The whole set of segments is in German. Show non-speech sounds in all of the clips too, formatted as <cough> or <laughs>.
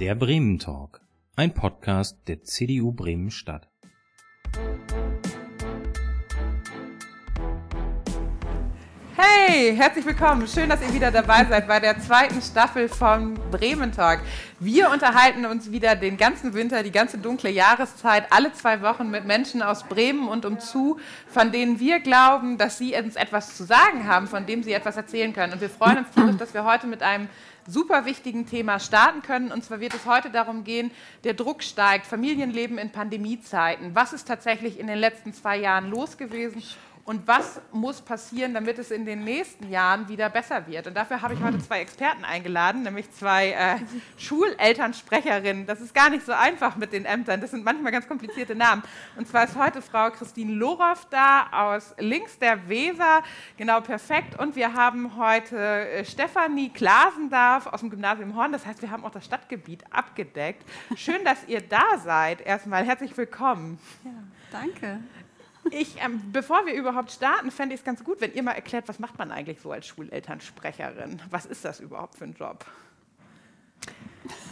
Der Bremen Talk, ein Podcast der CDU Bremen Stadt. Hey, herzlich willkommen. Schön, dass ihr wieder dabei seid bei der zweiten Staffel vom Bremen Talk. Wir unterhalten uns wieder den ganzen Winter, die ganze dunkle Jahreszeit, alle zwei Wochen mit Menschen aus Bremen und umzu, von denen wir glauben, dass sie uns etwas zu sagen haben, von dem sie etwas erzählen können. Und wir freuen uns darauf, dass wir heute mit einem super wichtigen Thema starten können. Und zwar wird es heute darum gehen, der Druck steigt, Familienleben in Pandemiezeiten. Was ist tatsächlich in den letzten zwei Jahren los gewesen? Und was muss passieren, damit es in den nächsten Jahren wieder besser wird. Und dafür habe ich heute zwei Experten eingeladen, nämlich zwei äh, <laughs> Schulelternsprecherinnen. Das ist gar nicht so einfach mit den Ämtern, das sind manchmal ganz komplizierte Namen. Und zwar ist heute Frau Christine Lorow da aus links der Weser, genau perfekt. Und wir haben heute äh, Stefanie Klasendorf aus dem Gymnasium Horn, das heißt, wir haben auch das Stadtgebiet abgedeckt. Schön, dass ihr da seid. Erstmal herzlich willkommen. Ja, danke. Ich, ähm, bevor wir überhaupt starten, fände ich es ganz gut, wenn ihr mal erklärt, was macht man eigentlich so als Schulelternsprecherin? Was ist das überhaupt für ein Job?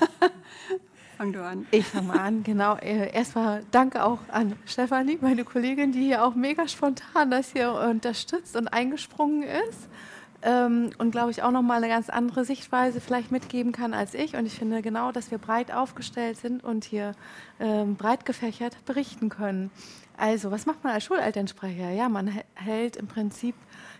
<laughs> Fang du an. Ich fange mal an, genau. Äh, erstmal danke auch an Stefanie, meine Kollegin, die hier auch mega spontan das hier unterstützt und eingesprungen ist. Ähm, und glaube ich auch nochmal eine ganz andere Sichtweise vielleicht mitgeben kann als ich. Und ich finde genau, dass wir breit aufgestellt sind und hier ähm, breit gefächert berichten können. Also, was macht man als Schulelternsprecher? Ja, man hält im Prinzip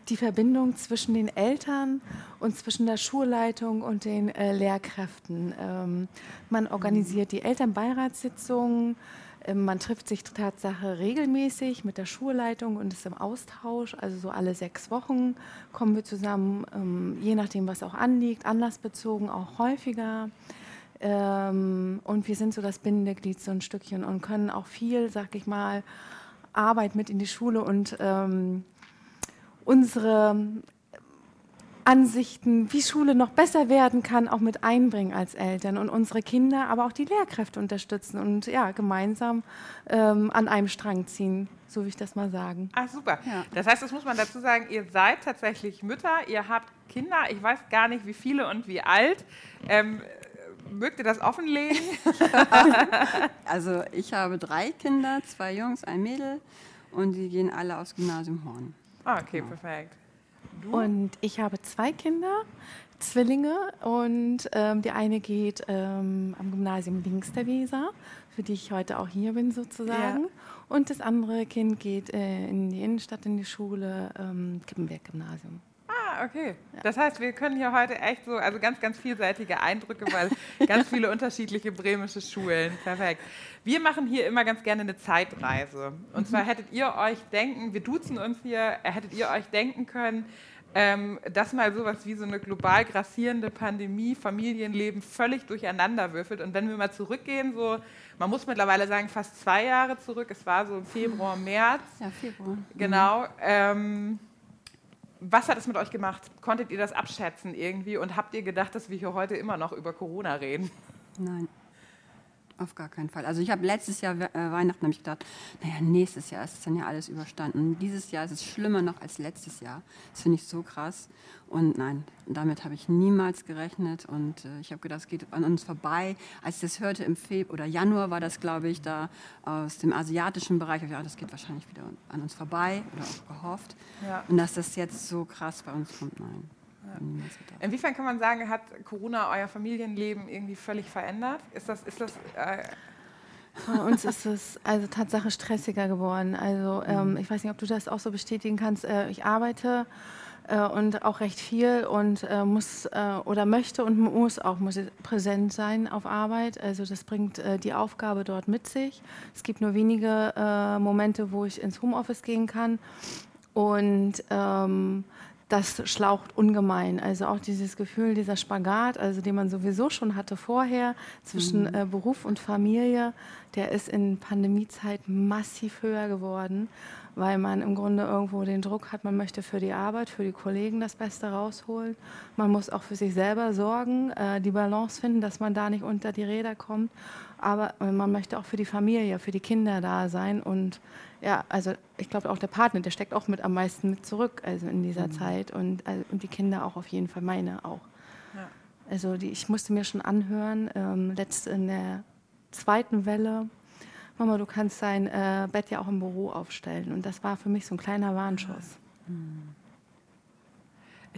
die Verbindung zwischen den Eltern und zwischen der Schulleitung und den äh, Lehrkräften. Ähm, man organisiert die Elternbeiratssitzungen, man trifft sich Tatsache regelmäßig mit der Schulleitung und ist im Austausch. Also so alle sechs Wochen kommen wir zusammen, ähm, je nachdem, was auch anliegt, anlassbezogen auch häufiger. Ähm, und wir sind so das Bindeglied so ein Stückchen und können auch viel, sag ich mal, Arbeit mit in die Schule und ähm, unsere Ansichten, wie Schule noch besser werden kann, auch mit einbringen als Eltern und unsere Kinder, aber auch die Lehrkräfte unterstützen und ja, gemeinsam ähm, an einem Strang ziehen, so will ich das mal sagen. Ah, super. Ja. Das heißt, das muss man dazu sagen, ihr seid tatsächlich Mütter, ihr habt Kinder, ich weiß gar nicht, wie viele und wie alt. Ähm, mögt ihr das offenlegen? <laughs> also ich habe drei Kinder, zwei Jungs, ein Mädel und die gehen alle aus Gymnasium Horn. Ah, okay, genau. perfekt. Du? Und ich habe zwei Kinder, Zwillinge und ähm, die eine geht ähm, am Gymnasium links der Weser, für die ich heute auch hier bin sozusagen. Ja. Und das andere Kind geht äh, in die Innenstadt in die Schule, ähm, Kippenberg-Gymnasium okay. Das heißt, wir können hier heute echt so, also ganz, ganz vielseitige Eindrücke, weil <laughs> ganz viele unterschiedliche bremische Schulen. Perfekt. Wir machen hier immer ganz gerne eine Zeitreise. Und zwar hättet ihr euch denken, wir duzen uns hier, hättet ihr euch denken können, ähm, dass mal sowas wie so eine global grassierende Pandemie Familienleben völlig durcheinander würfelt. Und wenn wir mal zurückgehen, so, man muss mittlerweile sagen, fast zwei Jahre zurück, es war so im Februar, März. Ja, Februar. Genau. Ähm, was hat es mit euch gemacht? Konntet ihr das abschätzen irgendwie und habt ihr gedacht, dass wir hier heute immer noch über Corona reden? Nein. Auf gar keinen Fall. Also ich habe letztes Jahr äh, Weihnachten habe ich gedacht, naja, nächstes Jahr ist es dann ja alles überstanden. Und dieses Jahr ist es schlimmer noch als letztes Jahr. Das finde ich so krass. Und nein, damit habe ich niemals gerechnet. Und äh, ich habe gedacht, es geht an uns vorbei. Als ich das hörte im Februar oder Januar war das, glaube ich, da aus dem asiatischen Bereich, habe ich gedacht, das geht wahrscheinlich wieder an uns vorbei oder auch gehofft. Ja. Und dass das jetzt so krass bei uns kommt, nein. Inwiefern kann man sagen, hat Corona euer Familienleben irgendwie völlig verändert? Ist das, ist das äh bei uns ist es also Tatsache stressiger geworden. Also ähm, mhm. ich weiß nicht, ob du das auch so bestätigen kannst. Äh, ich arbeite äh, und auch recht viel und äh, muss äh, oder möchte und muss auch muss präsent sein auf Arbeit. Also das bringt äh, die Aufgabe dort mit sich. Es gibt nur wenige äh, Momente, wo ich ins Homeoffice gehen kann und ähm, das schlaucht ungemein. Also auch dieses Gefühl, dieser Spagat, also den man sowieso schon hatte vorher zwischen mhm. äh, Beruf und Familie, der ist in Pandemiezeit massiv höher geworden, weil man im Grunde irgendwo den Druck hat, man möchte für die Arbeit, für die Kollegen das Beste rausholen. Man muss auch für sich selber sorgen, äh, die Balance finden, dass man da nicht unter die Räder kommt. Aber man möchte auch für die Familie, für die Kinder da sein und ja, also ich glaube auch der Partner, der steckt auch mit am meisten mit zurück, also in dieser mhm. Zeit und, also, und die Kinder auch auf jeden Fall, meine auch. Ja. Also die, ich musste mir schon anhören, ähm, letzt in der zweiten Welle, Mama, du kannst dein äh, Bett ja auch im Büro aufstellen. Und das war für mich so ein kleiner Warnschuss.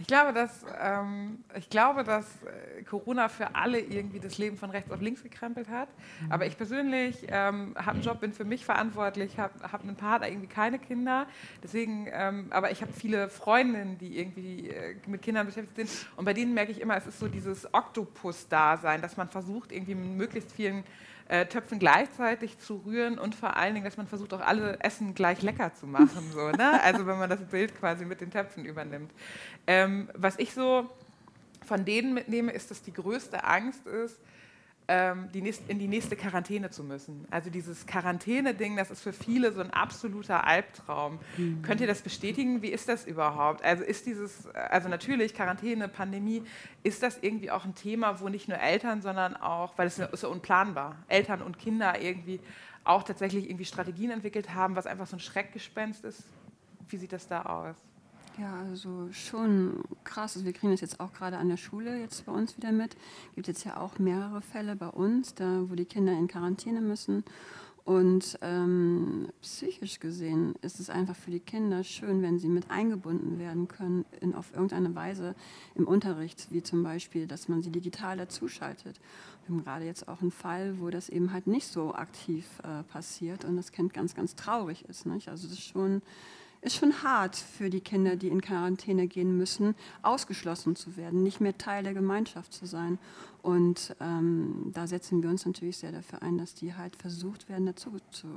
Ich glaube, dass, ähm, ich glaube, dass äh, Corona für alle irgendwie das Leben von rechts auf links gekrempelt hat. Mhm. Aber ich persönlich ähm, habe einen Job, bin für mich verantwortlich, habe hab einen Partner, irgendwie keine Kinder. Deswegen, ähm, aber ich habe viele Freundinnen, die irgendwie äh, mit Kindern beschäftigt sind. Und bei denen merke ich immer, es ist so dieses Oktopus-Dasein, dass man versucht, irgendwie mit möglichst vielen äh, Töpfen gleichzeitig zu rühren und vor allen Dingen, dass man versucht, auch alle Essen gleich lecker zu machen. So, ne? <laughs> Also wenn man das Bild quasi mit den Töpfen übernimmt. Ähm, was ich so von denen mitnehme, ist, dass die größte Angst ist, die nächst, in die nächste Quarantäne zu müssen. Also dieses Quarantäne-Ding, das ist für viele so ein absoluter Albtraum. Mhm. Könnt ihr das bestätigen? Wie ist das überhaupt? Also ist dieses, also natürlich Quarantäne, Pandemie, ist das irgendwie auch ein Thema, wo nicht nur Eltern, sondern auch, weil es ist ja unplanbar, Eltern und Kinder irgendwie auch tatsächlich irgendwie Strategien entwickelt haben, was einfach so ein Schreckgespenst ist? Wie sieht das da aus? Ja, also schon krass. Also wir kriegen das jetzt auch gerade an der Schule jetzt bei uns wieder mit. Gibt jetzt ja auch mehrere Fälle bei uns, da wo die Kinder in Quarantäne müssen. Und ähm, psychisch gesehen ist es einfach für die Kinder schön, wenn sie mit eingebunden werden können in, auf irgendeine Weise im Unterricht, wie zum Beispiel, dass man sie digital dazuschaltet. Wir haben gerade jetzt auch einen Fall, wo das eben halt nicht so aktiv äh, passiert und das Kind ganz, ganz traurig ist. Nicht? Also das ist schon ist schon hart für die Kinder, die in Quarantäne gehen müssen, ausgeschlossen zu werden, nicht mehr Teil der Gemeinschaft zu sein. Und ähm, da setzen wir uns natürlich sehr dafür ein, dass die halt versucht werden, dazu zu,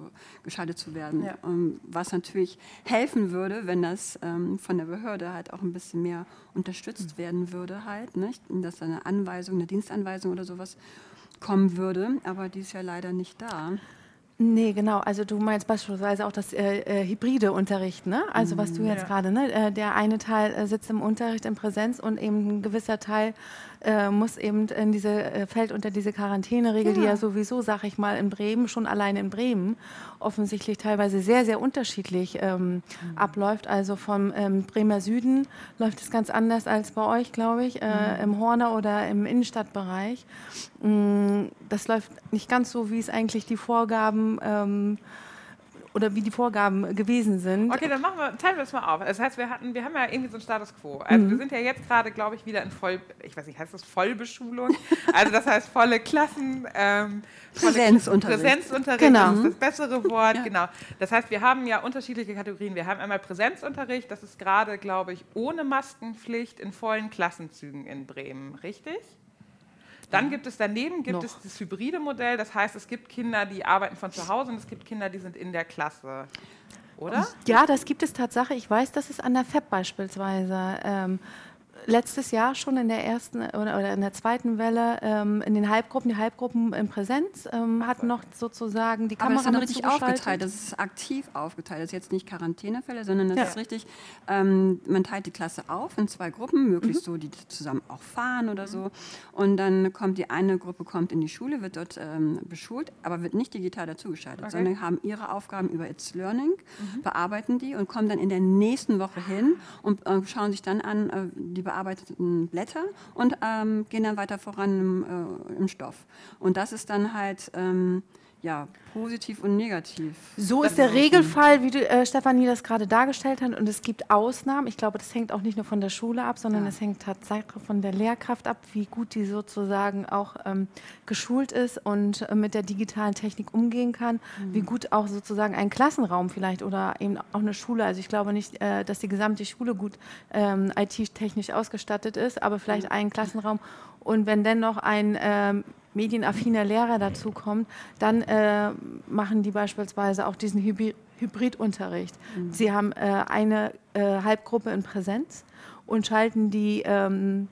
geschaltet zu werden. Ja. Ähm, was natürlich helfen würde, wenn das ähm, von der Behörde halt auch ein bisschen mehr unterstützt werden würde, halt, nicht? Dass da eine Anweisung, eine Dienstanweisung oder sowas kommen würde. Aber die ist ja leider nicht da. Nee, genau. Also du meinst beispielsweise auch das äh, äh, hybride Unterricht, ne? Also was du jetzt Ja. gerade, ne? Äh, der eine Teil äh, sitzt im Unterricht in Präsenz und eben ein gewisser Teil äh, muss eben in diese, äh, fällt unter diese Quarantäneregel, die Ja. ja sowieso, sag ich mal, in Bremen, schon allein in Bremen, offensichtlich teilweise sehr, sehr unterschiedlich ähm, abläuft. Also vom ähm, Bremer Süden läuft es ganz anders als bei euch, glaube ich, äh, im Horner oder im Innenstadtbereich. Mm, Das läuft nicht ganz so, wie es eigentlich die Vorgaben ähm, oder wie die Vorgaben gewesen sind. Okay, dann machen wir, teilen wir das mal auf. Das heißt, wir hatten, wir haben ja irgendwie so einen Status quo. Also wir sind ja jetzt gerade, glaube ich, wieder in Voll, ich weiß nicht, heißt das Vollbeschulung? <laughs> Also das heißt volle Klassen, ähm, volle Präsenzunterricht. Präsenzunterricht, Genau. ist das bessere Wort, genau. Das heißt, wir haben ja unterschiedliche Kategorien. Wir haben einmal Präsenzunterricht, das ist gerade, glaube ich, ohne Maskenpflicht in vollen Klassenzügen in Bremen, richtig? Dann gibt es daneben gibt Noch. es das hybride Modell, das heißt, es gibt Kinder, die arbeiten von zu Hause und es gibt Kinder, die sind in der Klasse. Oder? Ja, das gibt es Tatsache. Ich weiß, dass es an der FEP beispielsweise ähm, letztes Jahr schon in der ersten oder, in der zweiten Welle ähm, in den Halbgruppen, die Halbgruppen in Präsenz ähm, hatten noch sozusagen die Aber Kamera es ist richtig aufgeteilt. Das ist aktiv aufgeteilt. Das ist jetzt nicht Quarantänefälle, sondern das Ja. ist richtig, ähm, man teilt die Klasse auf in zwei Gruppen, möglichst Mhm. so, die zusammen auch fahren oder so. Und dann kommt die eine Gruppe kommt in die Schule, wird dort ähm, beschult, aber wird nicht digital dazugeschaltet, Okay. sondern haben ihre Aufgaben über It's Learning, Mhm. bearbeiten die und kommen dann in der nächsten Woche hin und äh, schauen sich dann an äh, die bearbeiteten Blätter und ähm, gehen dann weiter voran im, äh, im Stoff. Und das ist dann halt ähm, ja, positiv und negativ. So ist der Regelfall, wie du, äh, Stefanie das gerade dargestellt hat. Und es gibt Ausnahmen. Ich glaube, das hängt auch nicht nur von der Schule ab, sondern Ja. es hängt tatsächlich von der Lehrkraft ab, wie gut die sozusagen auch ähm, geschult ist und äh, mit der digitalen Technik umgehen kann. Wie gut auch sozusagen ein Klassenraum vielleicht oder eben auch eine Schule. Also ich glaube nicht, äh, dass die gesamte Schule gut ähm, IT-technisch ausgestattet ist, aber vielleicht ein Klassenraum. Und wenn dennoch ein ähm, medienaffiner Lehrer dazu kommt, dann äh, machen die beispielsweise auch diesen Hybi Hybridunterricht. Sie haben äh, eine äh, Halbgruppe in Präsenz und schalten die ähm,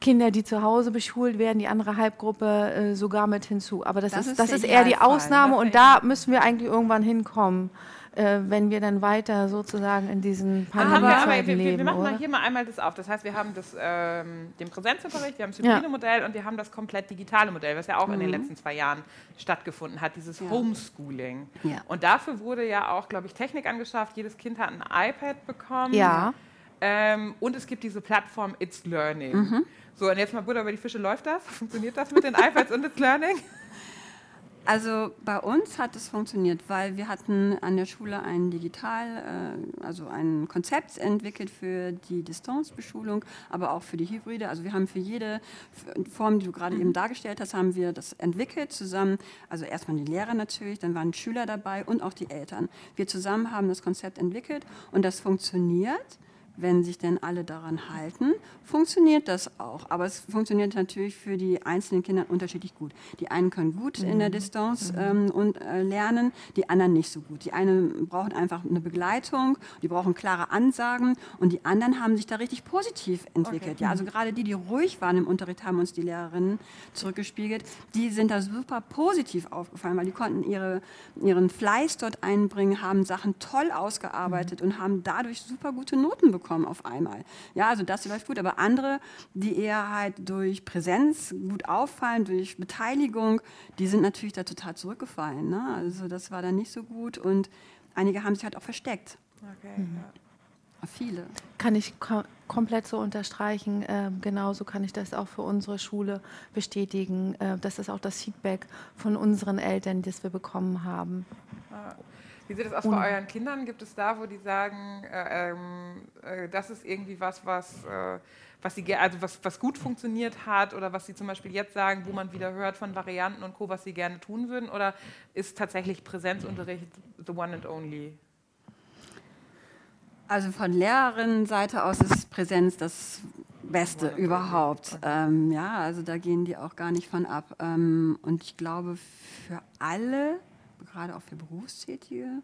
Kinder, die zu Hause beschult werden, die andere Halbgruppe äh, sogar mit hinzu. Aber das, Das ist, ist das ist eher die. Ausnahme und der da müssen wir eigentlich irgendwann hinkommen, äh, wenn wir dann weiter sozusagen in diesen Ah, Pandemiezeiten wir, wir, wir leben, machen mal oder? hier mal einmal das auf. Das heißt, wir haben das, ähm, den Präsenzunterricht, wir haben das Ja. hybride Modell und wir haben das komplett digitale Modell, was ja auch in den letzten zwei Jahren stattgefunden hat, dieses Ja. Homeschooling. Ja. Und dafür wurde ja auch, glaube ich, Technik angeschafft. Jedes Kind hat ein iPad bekommen. Ja. Ähm, und es gibt diese Plattform It's Learning. So, und jetzt mal Butter über die Fische, läuft das? Funktioniert das mit den iPads und It's Learning? Also bei uns hat es funktioniert, weil wir hatten an der Schule ein Digital, äh, also ein Konzept entwickelt für die Distanzbeschulung, aber auch für die Hybride. Also wir haben für jede Form, die du gerade eben dargestellt hast, haben wir das entwickelt zusammen. Also erstmal die Lehrer natürlich, dann waren Schüler dabei und auch die Eltern. Wir zusammen haben das Konzept entwickelt und das funktioniert wenn sich denn alle daran halten, funktioniert das auch. Aber es funktioniert natürlich für die einzelnen Kinder unterschiedlich gut. Die einen können gut mhm. in der mhm. Distanz mhm. ähm, und äh, lernen, die anderen nicht so gut. Die einen brauchen einfach eine Begleitung, die brauchen klare Ansagen und die anderen haben sich da richtig positiv entwickelt. Okay. Ja, also gerade die, die ruhig waren im Unterricht, haben uns die Lehrerinnen zurückgespiegelt. Die sind da super positiv aufgefallen, weil die konnten ihre, ihren Fleiß dort einbringen, haben Sachen toll ausgearbeitet mhm. und haben dadurch super gute Noten bekommen bekommen auf einmal. Ja, also das läuft gut, aber andere, die eher halt durch Präsenz gut auffallen, durch Beteiligung, die sind natürlich da total zurückgefallen. Ne? Also das war dann nicht so gut und einige haben sich halt auch versteckt. Okay, mhm. ja. Viele. Kann ich kom komplett so unterstreichen. Äh, genauso kann ich das auch für unsere Schule bestätigen. Äh, das ist auch das Feedback von unseren Eltern, das wir bekommen haben. Wie sieht es aus bei euren Kindern? Gibt es da, wo die sagen, äh, ähm, äh, das ist irgendwie was, was, äh, was, sie, also was, was gut funktioniert hat oder was sie zum Beispiel jetzt sagen, wo man wieder hört von Varianten und Co., was sie gerne tun würden? Oder ist tatsächlich Präsenzunterricht the one and only? Also von Lehrerinnenseite aus ist Präsenz das Beste überhaupt. Ähm, ja, also da gehen die auch gar nicht von ab. Ähm, und ich glaube, für alle gerade auch für Berufstätige,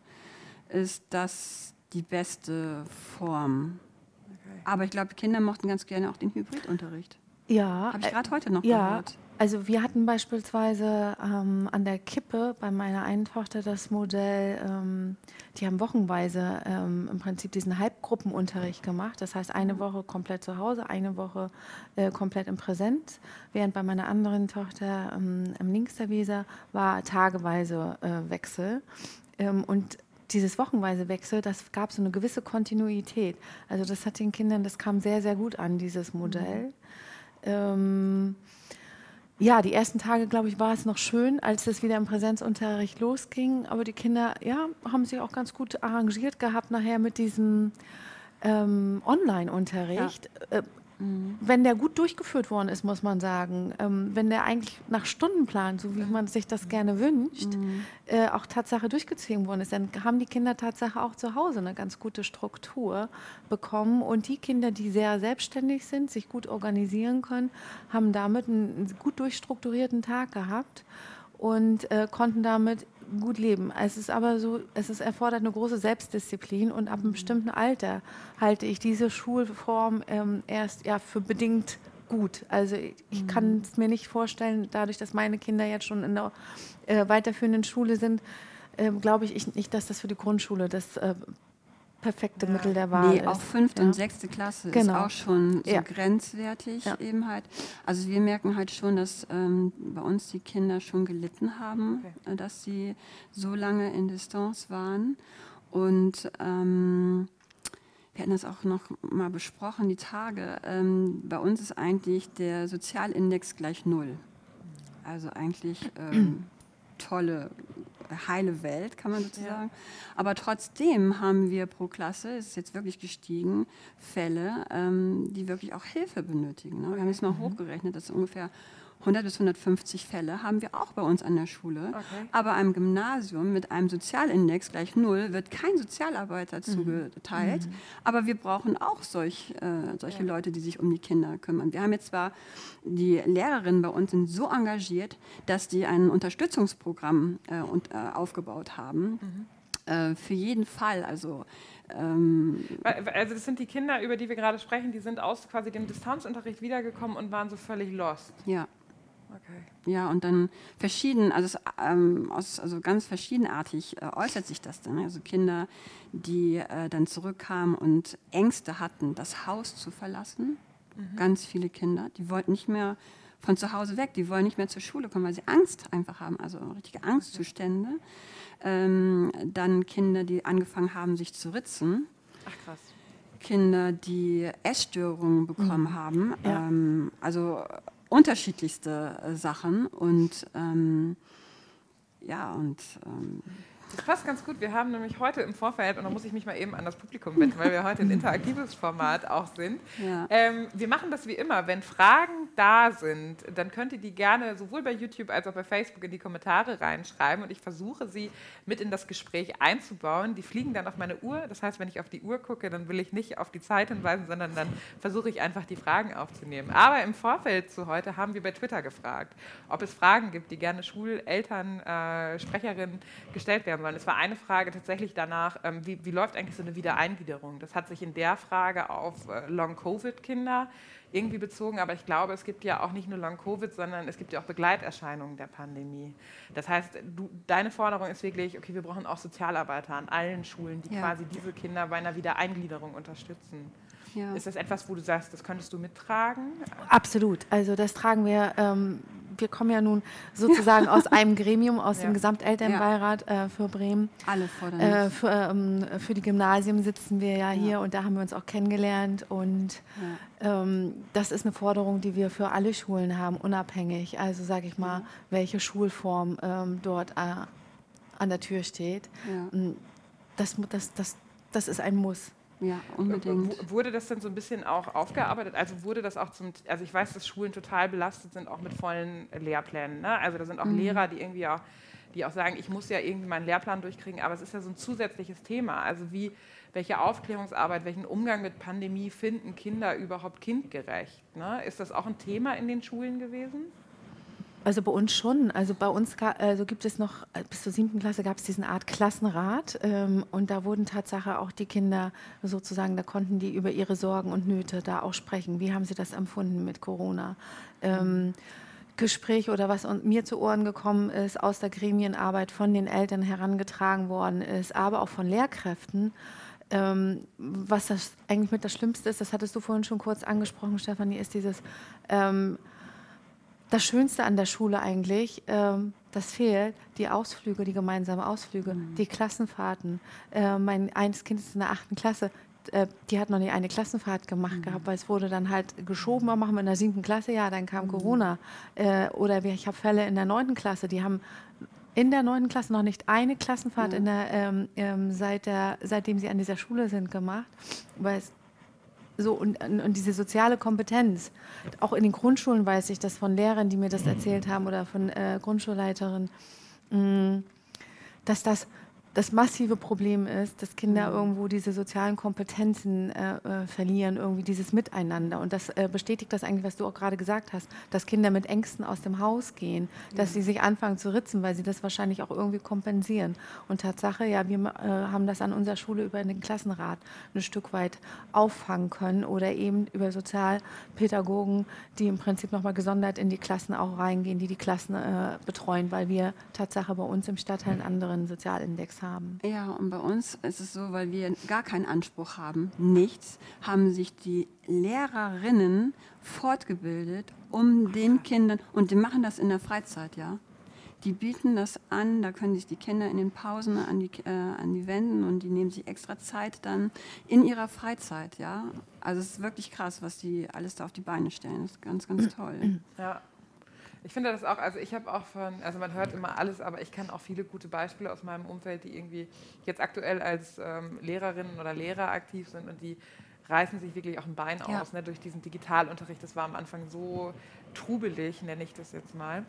ist das die beste Form. Okay. Aber ich glaube, Kinder mochten ganz gerne auch den Hybridunterricht. Ja. Habe ich gerade äh, heute noch ja, gehört. Also wir hatten beispielsweise ähm, an der Kippe bei meiner einen Tochter das Modell, ähm, die haben wochenweise ähm, im Prinzip diesen Halbgruppenunterricht gemacht. Das heißt eine Woche komplett zu Hause, eine Woche äh, komplett im Präsenz. Während bei meiner anderen Tochter ähm, im Links der Weser war tageweise äh, Wechsel. Ähm, und dieses wochenweise Wechsel, das gab so eine gewisse Kontinuität. Also das hat den Kindern, das kam sehr, sehr gut an, dieses Modell. Mhm. Ja, die ersten Tage, glaube ich, war es noch schön, als es wieder im Präsenzunterricht losging. Aber die Kinder, ja, haben sich auch ganz gut arrangiert gehabt nachher mit diesem ähm, Online-Unterricht. Ja. Äh, Mhm. Wenn der gut durchgeführt worden ist, muss man sagen, ähm, wenn der eigentlich nach Stundenplan, so wie man sich das gerne wünscht, mhm. äh, auch Tatsache durchgezogen worden ist, dann haben die Kinder Tatsache auch zu Hause eine ganz gute Struktur bekommen. Und die Kinder, die sehr selbstständig sind, sich gut organisieren können, haben damit einen gut durchstrukturierten Tag gehabt und äh, konnten damit gut leben. Es ist aber so, es ist, erfordert eine große Selbstdisziplin und ab einem bestimmten Alter halte ich diese Schulform ähm, erst ja, für bedingt gut. Also ich, ich mhm. kann es mir nicht vorstellen, dadurch, dass meine Kinder jetzt schon in der äh, weiterführenden Schule sind, äh, glaube ich nicht, dass das für die Grundschule das äh, perfekte ja. Mittel der Wahl nee, ist. auch fünfte ja. und sechste Klasse genau. ist auch schon so ja. grenzwertig eben halt. Also wir merken halt schon, dass ähm, bei uns die Kinder schon gelitten haben, okay. äh, dass sie so lange in Distanz waren. Und ähm, wir hatten das auch noch mal besprochen, die Tage. Ähm, bei uns ist eigentlich der Sozialindex gleich null. Also eigentlich ähm, tolle heile Welt, kann man sozusagen. Ja. Aber trotzdem haben wir pro Klasse, es ist jetzt wirklich gestiegen, Fälle, ähm, die wirklich auch Hilfe benötigen. Ne? Wir haben jetzt mal mhm. hochgerechnet, dass ungefähr 100 bis 150 Fälle haben wir auch bei uns an der Schule. Okay. Aber einem Gymnasium mit einem Sozialindex gleich null wird kein Sozialarbeiter mhm. zugeteilt. Mhm. Aber wir brauchen auch solch, äh, solche ja. Leute, die sich um die Kinder kümmern. Wir haben jetzt zwar, die Lehrerinnen bei uns sind so engagiert, dass die ein Unterstützungsprogramm äh, und, äh, aufgebaut haben. Mhm äh, für jeden Fall. Also, ähm also das sind die Kinder, über die wir gerade sprechen, die sind aus quasi dem Distanzunterricht wiedergekommen und waren so völlig lost. Ja. Okay. Ja, und dann verschieden, also, ähm, aus, also ganz verschiedenartig äh, äußert sich das dann. Also Kinder, die äh, dann zurückkamen und Ängste hatten, das Haus zu verlassen. Mhm. Ganz viele Kinder, die wollten nicht mehr von zu Hause weg, die wollen nicht mehr zur Schule kommen, weil sie Angst einfach haben, also richtige Angstzustände. Ähm, dann Kinder, die angefangen haben, sich zu ritzen. Ach krass Kinder, die Essstörungen bekommen Mhm. haben. Ja. Ähm, also unterschiedlichste äh, Sachen. Und ähm, ja, und ähm, Das passt ganz gut. Wir haben nämlich heute im Vorfeld, und da muss ich mich mal eben an das Publikum wenden, weil wir heute ein interaktives Format auch sind. Ja. Ähm, wir machen das wie immer. Wenn Fragen da sind, dann könnt ihr die gerne sowohl bei YouTube als auch bei Facebook in die Kommentare reinschreiben und ich versuche sie mit in das Gespräch einzubauen. Die fliegen dann auf meine Uhr. Das heißt, wenn ich auf die Uhr gucke, dann will ich nicht auf die Zeit hinweisen, sondern dann versuche ich einfach die Fragen aufzunehmen. Aber im Vorfeld zu heute haben wir bei Twitter gefragt, ob es Fragen gibt, die gerne Schuleltern, äh, Sprecherinnen gestellt werden sollen. Es war eine Frage tatsächlich danach, ähm, wie, wie läuft eigentlich so eine Wiedereingliederung? Das hat sich in der Frage auf äh, Long-Covid-Kinder irgendwie bezogen, aber ich glaube, es gibt ja auch nicht nur Long-Covid, sondern es gibt ja auch Begleiterscheinungen der Pandemie. Das heißt, du, deine Forderung ist wirklich, okay, wir brauchen auch Sozialarbeiter an allen Schulen, die Ja. quasi diese Kinder bei einer Wiedereingliederung unterstützen. ja. Ist das etwas, wo du sagst, das könntest du mittragen? Absolut. Also das tragen wir. Ähm, wir kommen ja nun sozusagen aus einem Gremium, aus <laughs> Ja. dem Gesamtelternbeirat äh, für Bremen. alle fordern Äh, für, ähm, für die Gymnasien sitzen wir ja hier und da haben wir uns auch kennengelernt. Und ähm, das ist eine Forderung, die wir für alle Schulen haben, unabhängig. Also sage ich mal, welche Schulform ähm, dort äh, an der Tür steht. Mm, Das, das, das, das ist ein Muss. Ja, unbedingt. W- Wurde das denn so ein bisschen auch aufgearbeitet? Also wurde das auch zum, also ich weiß, dass Schulen total belastet sind, auch mit vollen Lehrplänen. Ne? Also da sind auch Lehrer, die irgendwie auch, die auch sagen, ich muss ja irgendwie meinen Lehrplan durchkriegen, aber es ist ja so ein zusätzliches Thema. Also wie, welche Aufklärungsarbeit, welchen Umgang mit Pandemie finden Kinder überhaupt kindgerecht? Ne? Ist das auch ein Thema in den Schulen gewesen? Also bei uns schon. Also bei uns also gibt es noch, äh, bis zur siebten Klasse gab es diesen Art Klassenrat ähm, und da wurden Tatsache auch die Kinder sozusagen, da konnten die über ihre Sorgen und Nöte da auch sprechen. Wie haben sie das empfunden mit Corona? Ähm, Gespräch oder was mir zu Ohren gekommen ist aus der Gremienarbeit von den Eltern herangetragen worden ist, aber auch von Lehrkräften. Ähm, was das eigentlich mit das Schlimmste ist, das hattest du vorhin schon kurz angesprochen, Stefanie, ist dieses ähm, das Schönste an der Schule eigentlich, ähm, das fehlt, die Ausflüge, die gemeinsamen Ausflüge, die Klassenfahrten. Äh, mein eines Kind ist in der achten Klasse, äh, die hat noch nie eine Klassenfahrt gemacht gehabt, weil es wurde dann halt geschoben, machen wir in der siebten Klasse, ja, dann kam Corona. Äh, oder ich habe Fälle in der neunten Klasse, die haben in der neunten Klasse noch nicht eine Klassenfahrt in der, ähm, ähm, seit der, seitdem sie an dieser Schule sind gemacht, weil es so und, und diese soziale Kompetenz. Auch in den Grundschulen weiß ich das von Lehrern, die mir das erzählt haben oder von äh, Grundschulleiterinnen, mh, dass das das massive Problem ist, dass Kinder irgendwo diese sozialen Kompetenzen äh, äh, verlieren, irgendwie dieses Miteinander. Und das äh, bestätigt das eigentlich, was du auch gerade gesagt hast, dass Kinder mit Ängsten aus dem Haus gehen, dass sie sich anfangen zu ritzen, weil sie das wahrscheinlich auch irgendwie kompensieren. Und Tatsache, ja, wir äh, haben das an unserer Schule über den Klassenrat ein Stück weit auffangen können oder eben über Sozialpädagogen, die im Prinzip nochmal gesondert in die Klassen auch reingehen, die die Klassen äh, betreuen, weil wir Tatsache bei uns im Stadtteil einen anderen Sozialindex haben. Ja, und bei uns ist es so, weil wir gar keinen Anspruch haben, nichts, haben sich die Lehrerinnen fortgebildet, um den Kindern, und die machen das in der Freizeit, ja. Die bieten das an, da können sich die Kinder in den Pausen an die, äh, an die wenden und die nehmen sich extra Zeit dann in ihrer Freizeit, ja. Also es ist wirklich krass, was die alles da auf die Beine stellen. Das ist ganz, ganz toll. Ja. Ich finde das auch, also ich habe auch von, also man hört immer alles, aber ich kenne auch viele gute Beispiele aus meinem Umfeld, die irgendwie jetzt aktuell als ähm, Lehrerinnen oder Lehrer aktiv sind und die reißen sich wirklich auch ein Bein Ja. aus ne, durch diesen Digitalunterricht. Das war am Anfang so trubelig, nenne ich das jetzt mal.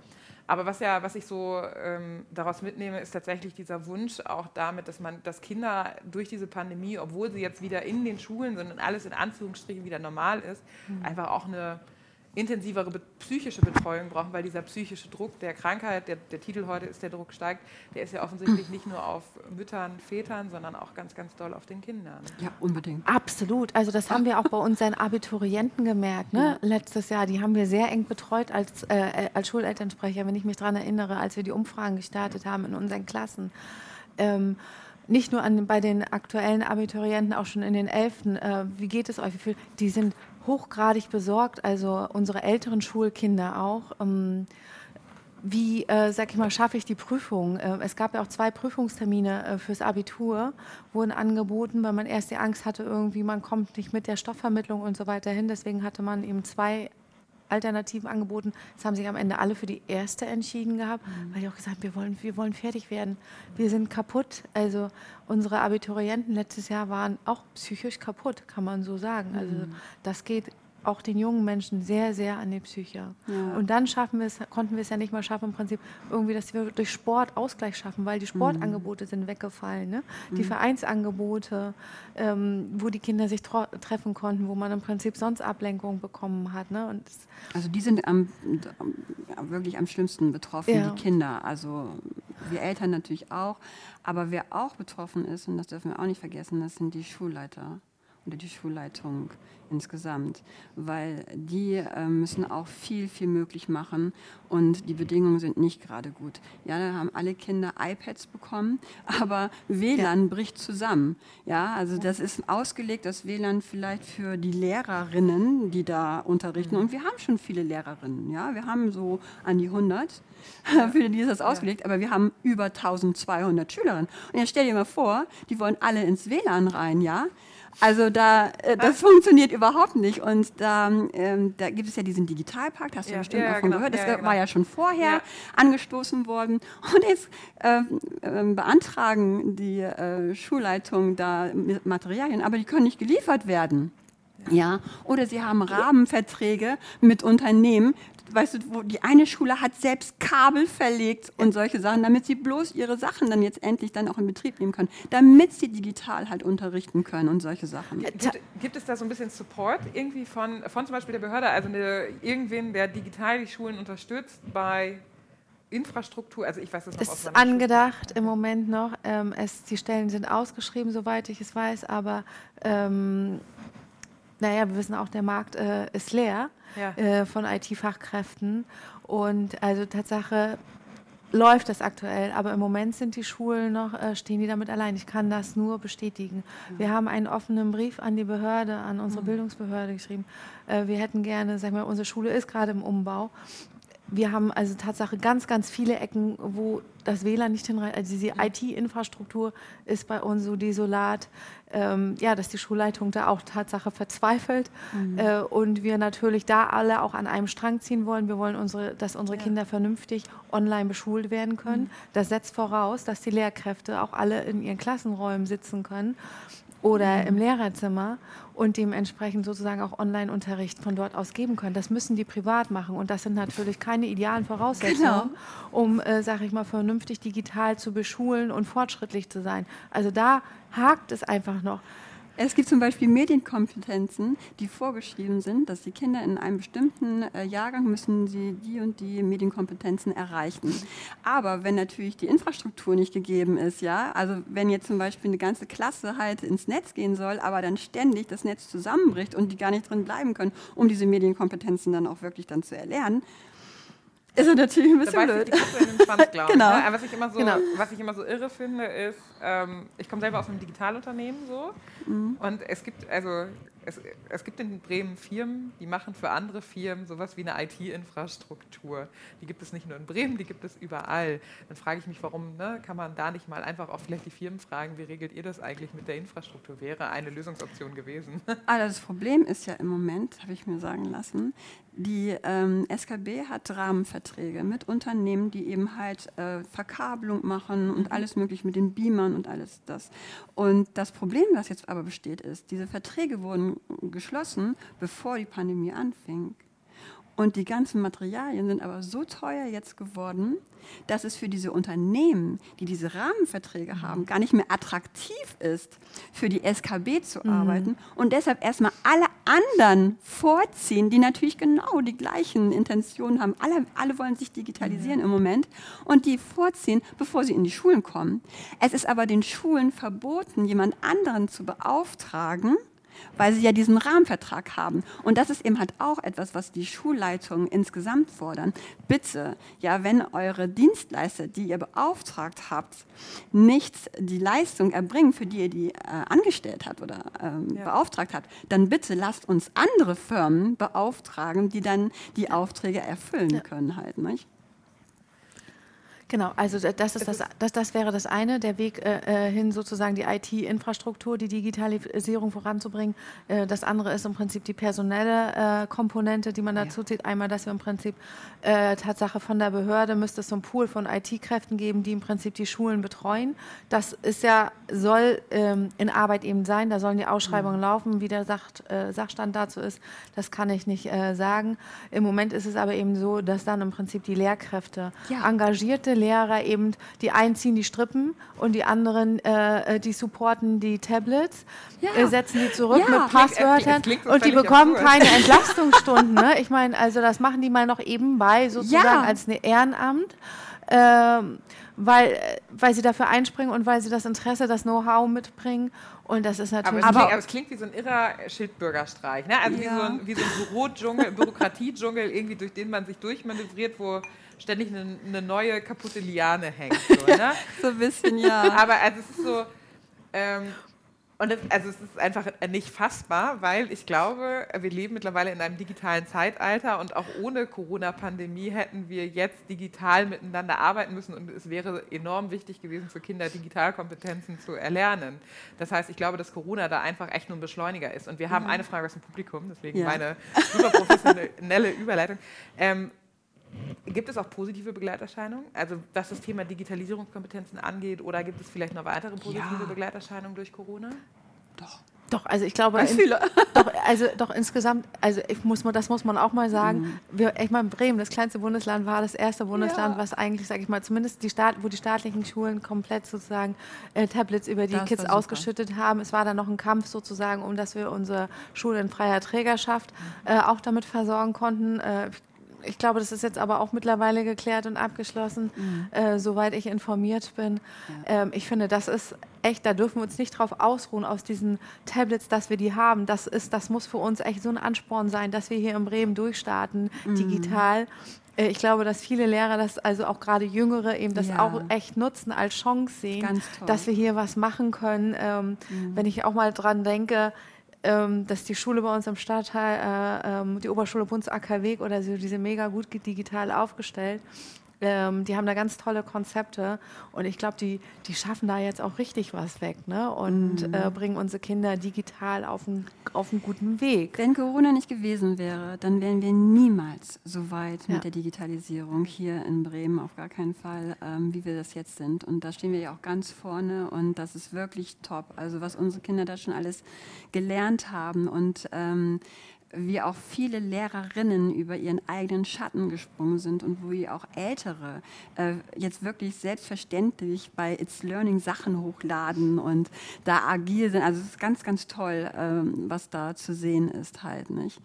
Aber was ja, was ich so ähm, daraus mitnehme, ist tatsächlich dieser Wunsch auch damit, dass man, dass Kinder durch diese Pandemie, obwohl sie jetzt wieder in den Schulen sind und alles in Anführungsstrichen wieder normal ist, einfach auch eine intensivere be psychische Betreuung brauchen, weil dieser psychische Druck der Krankheit, der, der Titel heute ist, der Druck steigt, der ist ja offensichtlich nicht nur auf Müttern, Vätern, sondern auch ganz, ganz doll auf den Kindern. Ja, unbedingt. Absolut. Also das haben wir auch bei unseren Abiturienten gemerkt. Ne? Letztes Jahr, die haben wir sehr eng betreut als, äh, als Schulelternsprecher, wenn ich mich daran erinnere, als wir die Umfragen gestartet haben in unseren Klassen. Ähm, nicht nur an, bei den aktuellen Abiturienten, auch schon in den Elften. Äh, wie geht es euch? Wie viel? Die sind hochgradig besorgt, also unsere älteren Schulkinder auch. Ähm, wie, äh, sag ich mal, schaffe ich die Prüfung? Äh, es gab ja auch zwei Prüfungstermine äh, fürs Abitur, wurden angeboten, weil man erst die Angst hatte, irgendwie, man kommt nicht mit der Stoffvermittlung und so weiter hin. Deswegen hatte man eben zwei Alternativen angeboten. Es haben sich am Ende alle für die erste entschieden gehabt, mhm. weil ich auch gesagt wir wollen, wir wollen fertig werden. Wir sind kaputt. Also unsere Abiturienten letztes Jahr waren auch psychisch kaputt, kann man so sagen. Also mhm. das geht auch den jungen Menschen sehr, sehr an die Psyche. Ja. Und dann schaffen wir es, konnten wir es ja nicht mal schaffen, im Prinzip irgendwie, dass wir durch Sport Ausgleich schaffen, weil die Sportangebote mhm. sind weggefallen. Ne? Die mhm. Vereinsangebote, ähm, wo die Kinder sich treffen konnten, wo man im Prinzip sonst Ablenkung bekommen hat. Ne? Und also die sind am, wirklich am schlimmsten betroffen, ja. die Kinder. Also wir Eltern natürlich auch. Aber wer auch betroffen ist, und das dürfen wir auch nicht vergessen, das sind die Schulleiter oder die Schulleitung insgesamt, weil die äh, müssen auch viel, viel möglich machen und die Bedingungen sind nicht gerade gut. Ja, da haben alle Kinder iPads bekommen, <laughs> aber WLAN ja. bricht zusammen. Ja, also das ist ausgelegt, das WLAN vielleicht für die Lehrerinnen, die da unterrichten mhm. und wir haben schon viele Lehrerinnen. Ja, wir haben so an die 100, <laughs> für die ist das ausgelegt, aber wir haben über 1200 Schülerinnen. Und jetzt stell dir mal vor, die wollen alle ins WLAN rein, ja. Also da, äh, das funktioniert überhaupt nicht. Und da, ähm, da gibt es ja diesen Digitalpakt, hast du ja, bestimmt ja, davon genau. gehört. Das ja, genau. war ja schon vorher angestoßen worden. <laughs> Und jetzt äh, äh, beantragen die äh, Schulleitungen da Materialien, aber die können nicht geliefert werden. Ja, oder sie haben Rahmenverträge mit Unternehmen, weißt du, wo die eine Schule hat selbst Kabel verlegt und solche Sachen, damit sie bloß ihre Sachen dann jetzt endlich dann auch in Betrieb nehmen können, damit sie digital halt unterrichten können und solche Sachen. Gibt, gibt es da so ein bisschen Support irgendwie von, von zum Beispiel der Behörde, also eine, irgendwen, der digital die Schulen unterstützt bei Infrastruktur, also ich weiß das noch Ist angedacht Schule. im Moment noch. Ähm, es, die Stellen sind ausgeschrieben, soweit ich es weiß, aber ähm, naja, wir wissen auch, der Markt äh, ist leer ja. äh, von IT-Fachkräften. Und also Tatsache läuft das aktuell, aber im Moment sind die Schulen noch, äh, stehen die damit allein. Ich kann das nur bestätigen. Mhm. Wir haben einen offenen Brief an die Behörde, an unsere mhm. Bildungsbehörde geschrieben. Äh, wir hätten gerne, sag mal, unsere Schule ist gerade im Umbau wir haben also Tatsache ganz, ganz viele Ecken, wo das WLAN nicht hinreicht. Also diese IT-Infrastruktur ist bei uns so desolat, ähm, ja, dass die Schulleitung da auch Tatsache verzweifelt mhm. äh, und wir natürlich da alle auch an einem Strang ziehen wollen. Wir wollen, unsere, dass unsere ja. Kinder vernünftig online beschult werden können. Mhm. Das setzt voraus, dass die Lehrkräfte auch alle in ihren Klassenräumen sitzen können oder mhm. im Lehrerzimmer und dementsprechend sozusagen auch Online-Unterricht von dort aus geben können. Das müssen die privat machen und das sind natürlich keine idealen Voraussetzungen, genau. um, äh, sage ich mal, vernünftig digital zu beschulen und fortschrittlich zu sein. Also da hakt es einfach noch. Es gibt zum Beispiel Medienkompetenzen, die vorgeschrieben sind, dass die Kinder in einem bestimmten äh, Jahrgang müssen sie die und die Medienkompetenzen erreichen. Aber wenn natürlich die Infrastruktur nicht gegeben ist, ja, also wenn jetzt zum Beispiel eine ganze Klasse halt ins Netz gehen soll, aber dann ständig das Netz zusammenbricht und die gar nicht drin bleiben können, um diese Medienkompetenzen dann auch wirklich dann zu erlernen, ist natürlich ein bisschen blöd. Schwanz, <laughs> genau. Ne? Was, ich immer so, genau. was ich immer so irre finde, ist, ähm, ich komme selber aus einem Digitalunternehmen so mhm. und es gibt, also es, es, gibt in Bremen Firmen, die machen für andere Firmen sowas wie eine IT-Infrastruktur. Die gibt es nicht nur in Bremen, die gibt es überall. Dann frage ich mich, warum ne, kann man da nicht mal einfach auch vielleicht die Firmen fragen, wie regelt ihr das eigentlich mit der Infrastruktur? Wäre eine Lösungsoption gewesen. <laughs> Ah, das Problem ist ja im Moment, habe ich mir sagen lassen, die ähm, SKB hat Rahmenverträge mit Unternehmen, die eben halt äh, Verkabelung machen und mhm. alles mögliche mit den Beamern und alles das. Und das Problem, das jetzt aber besteht, ist, diese Verträge wurden geschlossen, bevor die Pandemie anfing. Und die ganzen Materialien sind aber so teuer jetzt geworden, dass es für diese Unternehmen, die diese Rahmenverträge mhm. haben, gar nicht mehr attraktiv ist, für die SKB zu mhm. arbeiten und deshalb erstmal alle anderen vorziehen, die natürlich genau die gleichen Intentionen haben. Alle, alle wollen sich digitalisieren mhm. im Moment und die vorziehen, bevor sie in die Schulen kommen. Es ist aber den Schulen verboten, jemand anderen zu beauftragen, weil sie ja diesen Rahmenvertrag haben. Und das ist eben halt auch etwas, was die Schulleitungen insgesamt fordern. Bitte, ja, wenn eure Dienstleister, die ihr beauftragt habt, nicht die Leistung erbringen, für die ihr die äh, angestellt habt oder ähm, ja. beauftragt habt, dann bitte lasst uns andere Firmen beauftragen, die dann die Aufträge erfüllen ja. können halt, nicht? Genau, also das, ist das, das, das wäre das eine, der Weg äh, äh hin, sozusagen die IT-Infrastruktur, die Digitalisierung voranzubringen. Äh, das andere ist im Prinzip die personelle äh, Komponente, die man dazu zieht. Einmal, dass wir im Prinzip äh, Tatsache von der Behörde müsste es so einen Pool von IT-Kräften geben, die im Prinzip die Schulen betreuen. Das ist ja, soll ähm, in Arbeit eben sein, da sollen die Ausschreibungen mhm. laufen, wie der Sach, äh, Sachstand dazu ist, das kann ich nicht sagen. Im Moment ist es aber eben so, dass dann im Prinzip die Lehrkräfte ja. engagierte Lehrer eben, die einen ziehen die Strippen und die anderen, äh, äh die supporten die Tablets, ja. äh, setzen die zurück ja. mit Passwörtern und die bekommen keine Entlastungsstunden. Ne? Ich meine, also das machen die mal noch ebenbei, sozusagen als eine Ehrenamt. Ähm, weil, weil sie dafür einspringen und weil sie das Interesse, das Know-how mitbringen. Und das ist natürlich. Aber es, klingt, aber es klingt wie so ein irrer Schildbürgerstreich. Ne? Also ja. wie so ein, wie so ein Bürodschungel, Bürokratiedschungel, irgendwie durch den man sich durchmanövriert, wo ständig eine, eine neue kaputte Liane hängt. So, ne? <laughs> so ein bisschen, ja. Aber also es ist so. Ähm, und es, also es ist einfach nicht fassbar, weil ich glaube, wir leben mittlerweile in einem digitalen Zeitalter und auch ohne Corona-Pandemie hätten wir jetzt digital miteinander arbeiten müssen und es wäre enorm wichtig gewesen für Kinder, Digitalkompetenzen zu erlernen. Das heißt, ich glaube, dass Corona da einfach echt nur ein Beschleuniger ist. Und wir haben mhm. eine Frage aus dem Publikum, deswegen ja. meine super professionelle Überleitung. Ähm, Gibt es auch positive Begleiterscheinungen? Also was das Thema Digitalisierungskompetenzen angeht, oder gibt es vielleicht noch weitere positive ja. Begleiterscheinungen durch Corona? Doch. Doch, also ich glaube, Ganz viele. <laughs> doch, also doch insgesamt, also ich muss man, das muss man auch mal sagen. Mhm. Wir, ich meine, Bremen, das kleinste Bundesland, war das erste Bundesland, ja. was eigentlich, sage ich mal, zumindest die Staat, wo die staatlichen Schulen komplett sozusagen äh, Tablets über die das Kids ausgeschüttet haben. Es war dann noch ein Kampf sozusagen, um dass wir unsere Schule in freier Trägerschaft mhm. äh, auch damit versorgen konnten. Äh, ich glaube, das ist jetzt aber auch mittlerweile geklärt und abgeschlossen, mhm. äh, soweit ich informiert bin. Ja. Ähm, ich finde, das ist echt, da dürfen wir uns nicht drauf ausruhen aus diesen Tablets, dass wir die haben. Das ist, das muss für uns echt so ein Ansporn sein, dass wir hier in Bremen durchstarten, mhm. digital. Äh, ich glaube, dass viele Lehrer das, also auch gerade Jüngere, eben das ja. auch echt nutzen als Chance sehen, dass wir hier was machen können. Ähm, mhm. Wenn ich auch mal dran denke, ähm, dass die Schule bei uns im Stadtteil, äh, ähm, die Oberschule Bunz Ackerweg oder so, diese mega gut digital aufgestellt. Ähm, die haben da ganz tolle Konzepte und ich glaube, die, die schaffen da jetzt auch richtig was weg ne? und mhm. äh, bringen unsere Kinder digital auf einen, auf einen guten Weg. Wenn Corona nicht gewesen wäre, dann wären wir niemals so weit ja. mit der Digitalisierung hier in Bremen, auf gar keinen Fall, ähm, wie wir das jetzt sind. Und da stehen wir ja auch ganz vorne und das ist wirklich top. Also was unsere Kinder da schon alles gelernt haben und ähm, wie auch viele Lehrerinnen über ihren eigenen Schatten gesprungen sind und wo auch Ältere äh, jetzt wirklich selbstverständlich bei It's Learning Sachen hochladen und da agil sind. Also es ist ganz, ganz toll, ähm, was da zu sehen ist halt, nicht?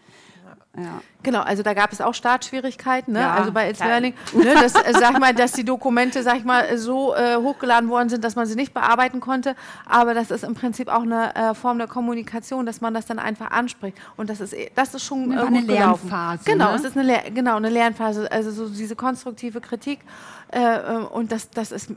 Ja. Genau, also da gab es auch Startschwierigkeiten, ne? Ja, also bei It's Learning, ne, dass, äh, sag mal, dass die Dokumente, sag ich mal, so äh, hochgeladen worden sind, dass man sie nicht bearbeiten konnte, aber das ist im Prinzip auch eine äh, Form der Kommunikation, dass man das dann einfach anspricht und das ist, das ist schon äh, eine Lernphase. Genau, ne? es ist eine, Lehr genau, eine Lernphase, also so diese konstruktive Kritik äh, äh und das, das ist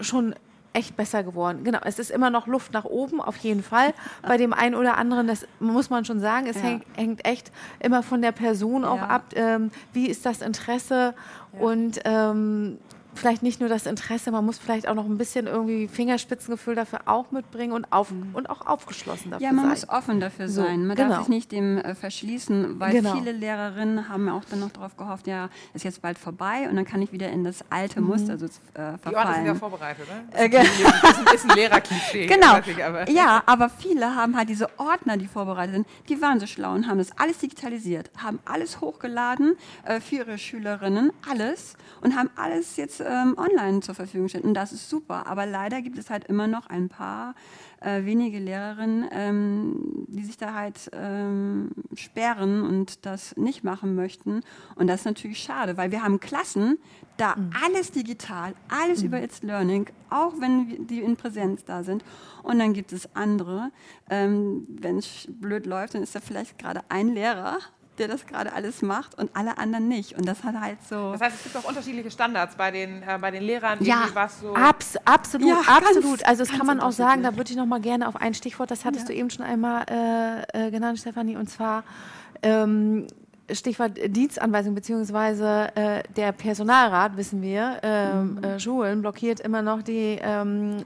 schon echt besser geworden. Genau, es ist immer noch Luft nach oben, auf jeden Fall. Bei dem einen oder anderen, das muss man schon sagen, es ja. hängt, hängt, echt immer von der Person auch ja. ab. Ähm, wie ist das Interesse? Ja. Und ähm, vielleicht nicht nur das Interesse, man muss vielleicht auch noch ein bisschen irgendwie Fingerspitzengefühl dafür auch mitbringen und, auf, mhm. und auch aufgeschlossen dafür sein. Ja, man sein. muss offen dafür so, sein. Man genau. darf sich nicht dem äh, verschließen, weil genau. viele Lehrerinnen haben auch dann noch darauf gehofft, ja, ist jetzt bald vorbei und dann kann ich wieder in das alte mhm. Muster so, äh, verfallen. Die Orte sind ja vorbereitet, ne? Das äh, ist, ein, ist ein Lehrerklischee. <laughs> Genau. Ich, aber. Ja, aber viele haben halt diese Ordner, die vorbereitet sind, die waren so schlau und haben das alles digitalisiert, haben alles hochgeladen äh, für ihre Schülerinnen, alles und haben alles jetzt ähm, online zur Verfügung gestellt. Und das ist super. Aber leider gibt es halt immer noch ein paar äh, wenige Lehrerinnen, ähm, die sich da halt ähm, sperren und das nicht machen möchten. Und das ist natürlich schade, weil wir haben Klassen, da mhm. alles digital, alles mhm. über It's Learning, auch wenn die in Präsenz da sind. Und dann gibt es andere, ähm, wenn es blöd läuft, dann ist da vielleicht gerade ein Lehrer, der das gerade alles macht und alle anderen nicht. Und das hat halt so. Das heißt, es gibt auch unterschiedliche Standards bei den, äh, bei den Lehrern, ja, was so. Abs absolut, ja, absolut. Ganz, also das kann man auch sagen, da würde ich noch mal gerne auf ein Stichwort, das hattest ja. du eben schon einmal äh, äh, genannt, Stefanie, und zwar ähm, Stichwort Dienstanweisung beziehungsweise äh, der Personalrat, wissen wir, ähm, äh, Schulen blockiert immer noch die ähm,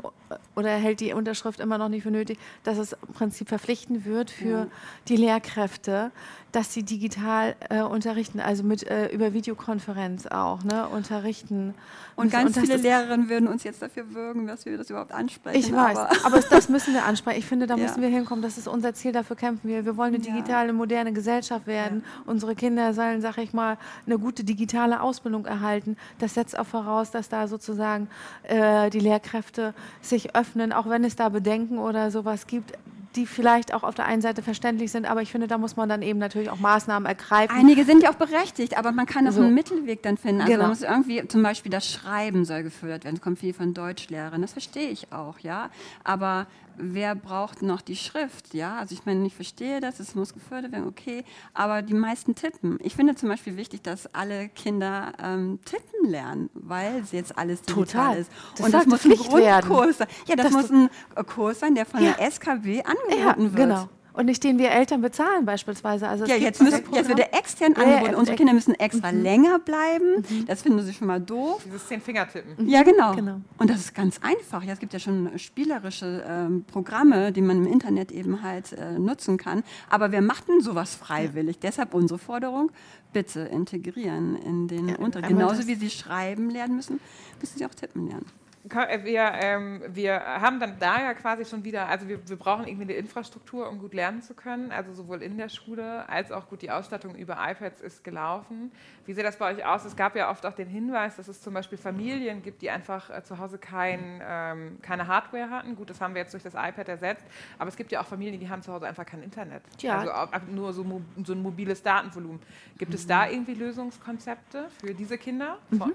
oder hält die Unterschrift immer noch nicht für nötig, dass es im Prinzip verpflichtend wird für Ja. die Lehrkräfte, dass sie digital äh, unterrichten, also mit äh, über Videokonferenz auch, ne, unterrichten. Und ganz das viele Lehrerinnen würden uns jetzt dafür würgen, dass wir das überhaupt ansprechen. Ich weiß, aber- aber, das müssen wir ansprechen. Ich finde, da <laughs> Ja. müssen wir hinkommen. Das ist unser Ziel, dafür kämpfen wir. Wir wollen eine Ja. digitale, moderne Gesellschaft werden. Unsere Kinder sollen, sag ich mal, eine gute digitale Ausbildung erhalten. Das setzt auch voraus, dass da sozusagen äh, die Lehrkräfte sich öffnen, auch wenn es da Bedenken oder sowas gibt, die vielleicht auch auf der einen Seite verständlich sind. Aber ich finde, da muss man dann eben natürlich auch Maßnahmen ergreifen. Einige sind ja auch berechtigt, aber man kann auch So. einen Mittelweg dann finden. Also Genau. man muss irgendwie, zum Beispiel das Schreiben soll gefördert werden. Es kommt viel von Deutschlehrern, das verstehe ich auch, ja. Aber wer braucht noch die Schrift, ja? Also ich meine, ich verstehe das, es muss gefördert werden, okay. Aber die meisten tippen. Ich finde zum Beispiel wichtig, dass alle Kinder ähm, tippen lernen, weil es jetzt alles digital Total. ist. Das Und das muss ein Pflicht werden. Grundkurs sein. Ja, das, Das muss ein Kurs sein, der von Ja. der SKW angeboten ja, wird. genau. Und nicht den wir Eltern bezahlen beispielsweise. Also Ja, jetzt, müssen, jetzt wird er extern Ja, ja, angeboten. wird Unsere ex- Kinder müssen extra Mhm. länger bleiben. Das finden sie schon mal doof. Dieses Zehn-Finger-Tippen. Ja, genau. Genau. Und das ist ganz einfach. Ja, es gibt ja schon spielerische ähm, Programme, die man im Internet eben halt äh, nutzen kann. Aber wer macht denn sowas freiwillig? Deshalb unsere Forderung, bitte integrieren in den Unterricht. Genauso wie sie schreiben lernen müssen, müssen sie auch tippen lernen. Wir, ähm, wir haben dann da ja quasi schon wieder, also wir, wir brauchen irgendwie eine Infrastruktur, um gut lernen zu können, also sowohl in der Schule als auch gut die Ausstattung über iPads ist gelaufen. Wie sieht das bei euch aus? Es gab ja oft auch den Hinweis, dass es zum Beispiel Familien gibt, die einfach äh, zu Hause kein, ähm, keine Hardware hatten. Gut, das haben wir jetzt durch das iPad ersetzt, aber es gibt ja auch Familien, die haben zu Hause einfach kein Internet. Ja. Also auch, nur so, so ein mobiles Datenvolumen. Gibt es da irgendwie Lösungskonzepte für diese Kinder? Von-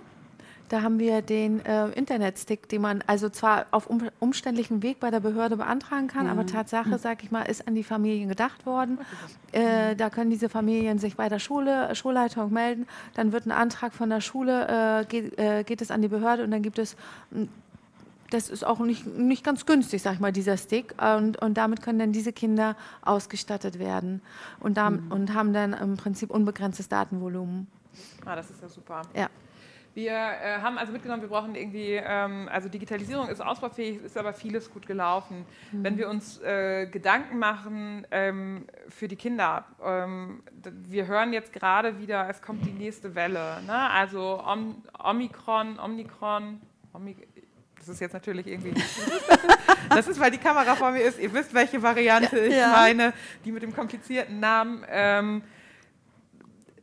Da haben wir den äh, Internetstick, den man also zwar auf um, umständlichen Weg bei der Behörde beantragen kann, aber Tatsache, sag ich mal, ist an die Familien gedacht worden. Äh, da können diese Familien sich bei der Schule, Schulleitung melden. Dann wird ein Antrag von der Schule, äh, geht, äh, geht es an die Behörde und dann gibt es m, das ist auch nicht, nicht ganz günstig, sag ich mal, dieser Stick. Und, und damit können dann diese Kinder ausgestattet werden und, dam, und haben dann im Prinzip unbegrenztes Datenvolumen. Ah, das ist ja super. Ja. Wir äh, haben also mitgenommen, wir brauchen irgendwie, ähm, also Digitalisierung ist ausbaufähig, ist aber vieles gut gelaufen. Wenn wir uns äh, Gedanken machen ähm, für die Kinder, ähm, wir hören jetzt gerade wieder, es kommt die nächste Welle. Ne? Also Om Omikron, Omikron, Omi das ist jetzt natürlich irgendwie. <laughs> das ist, weil die Kamera vor mir ist. Ihr wisst, welche Variante ich Ja. meine, die mit dem komplizierten Namen.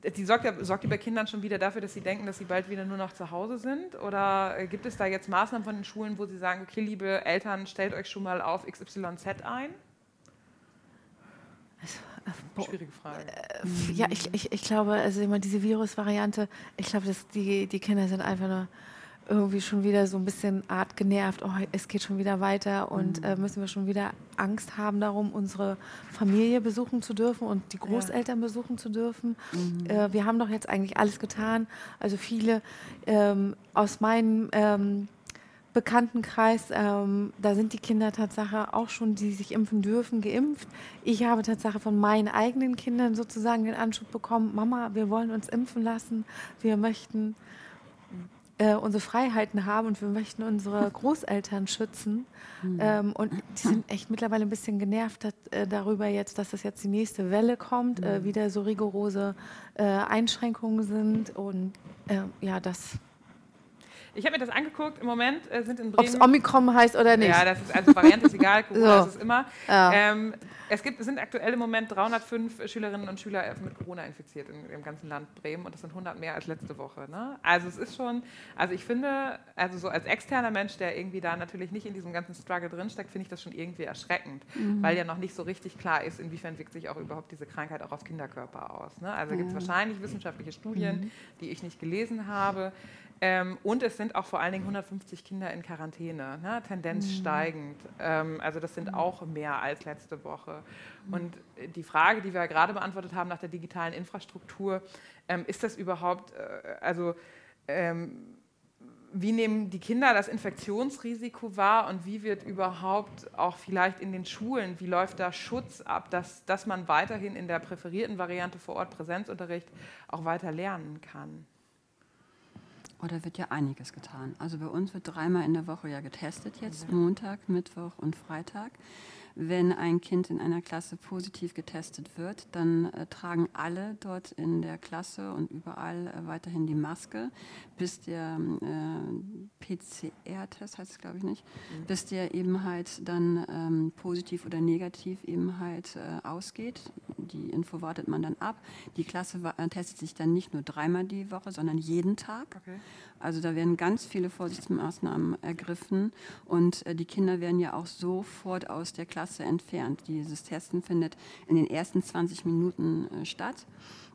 Die sorgt, ja, sorgt die bei Kindern schon wieder dafür, dass sie denken, dass sie bald wieder nur noch zu Hause sind? Oder äh, gibt es da jetzt Maßnahmen von den Schulen, wo sie sagen, okay, liebe Eltern, stellt euch schon mal auf XYZ ein? Boah. Schwierige Frage. Ja, ich, ich, ich glaube, also immer diese Virusvariante, ich glaube, dass die, die Kinder sind einfach nur irgendwie schon wieder so ein bisschen art genervt. Oh, es geht schon wieder weiter und äh, müssen wir schon wieder Angst haben darum, unsere Familie besuchen zu dürfen und die Großeltern besuchen zu dürfen. Äh, wir haben doch jetzt eigentlich alles getan. Also viele ähm, aus meinem ähm, Bekanntenkreis, ähm, da sind die Kinder Tatsache auch schon, die sich impfen dürfen, geimpft. Ich habe Tatsache von meinen eigenen Kindern sozusagen den Anschub bekommen, Mama, wir wollen uns impfen lassen, wir möchten äh, unsere Freiheiten haben und wir möchten unsere <laughs> Großeltern schützen. Ähm, und die sind echt mittlerweile ein bisschen genervt äh, darüber jetzt, dass das jetzt die nächste Welle kommt, äh, wieder so rigorose äh, Einschränkungen sind. Und äh, ja, das, Ich habe mir das angeguckt. Im Moment äh, sind in ob es Bremen. Omikron heißt oder nicht. Ja, das ist also Variante ist egal, <laughs> Corona So. ist es immer. Ja. Ähm, es, gibt, es sind aktuell im Moment 305 Schülerinnen und Schüler mit Corona infiziert in, im ganzen Land Bremen und das sind 100 mehr als letzte Woche. Ne? Also es ist schon, also ich finde, also so als externer Mensch, der irgendwie da natürlich nicht in diesem ganzen Struggle drinsteckt, finde ich das schon irgendwie erschreckend, weil ja noch nicht so richtig klar ist, inwiefern wirkt sich auch überhaupt diese Krankheit auch auf Kinderkörper aus. Ne? Also gibt es wahrscheinlich wissenschaftliche Studien, die ich nicht gelesen habe. Ähm, und es sind auch vor allen Dingen 150 Kinder in Quarantäne, ne? Tendenz steigend. Ähm, also das sind auch mehr als letzte Woche. Und äh, die Frage, die wir gerade beantwortet haben nach der digitalen Infrastruktur, ähm, ist das überhaupt, äh, also ähm, wie nehmen die Kinder das Infektionsrisiko wahr und wie wird überhaupt auch vielleicht in den Schulen, wie läuft da Schutz ab, dass, dass man weiterhin in der präferierten Variante vor Ort Präsenzunterricht auch weiter lernen kann? Oder wird ja einiges getan. Also bei uns wird dreimal in der Woche ja getestet jetzt, Montag, Mittwoch und Freitag. Wenn ein Kind in einer Klasse positiv getestet wird, dann äh, tragen alle dort in der Klasse und überall äh, weiterhin die Maske, bis der äh, PCR-Test heißt es, glaube ich nicht, mhm. bis der eben halt dann ähm, positiv oder negativ eben halt äh, ausgeht. Die Info wartet man dann ab. Die Klasse äh, testet sich dann nicht nur dreimal die Woche, sondern jeden Tag. Okay. Also da werden ganz viele Vorsichtsmaßnahmen ergriffen und äh, die Kinder werden ja auch sofort aus der Klasse entfernt. Dieses Testen findet in den ersten 20 Minuten äh, statt.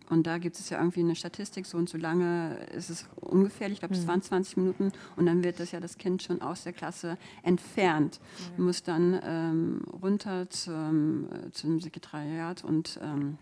Und da gibt es ja irgendwie eine Statistik, so und so lange ist es ungefährlich, ich glaube, es mhm. waren 20 Minuten und dann wird das ja das Kind schon aus der Klasse entfernt, mhm. muss dann ähm, runter zum, äh, zum Sekretariat und ähm,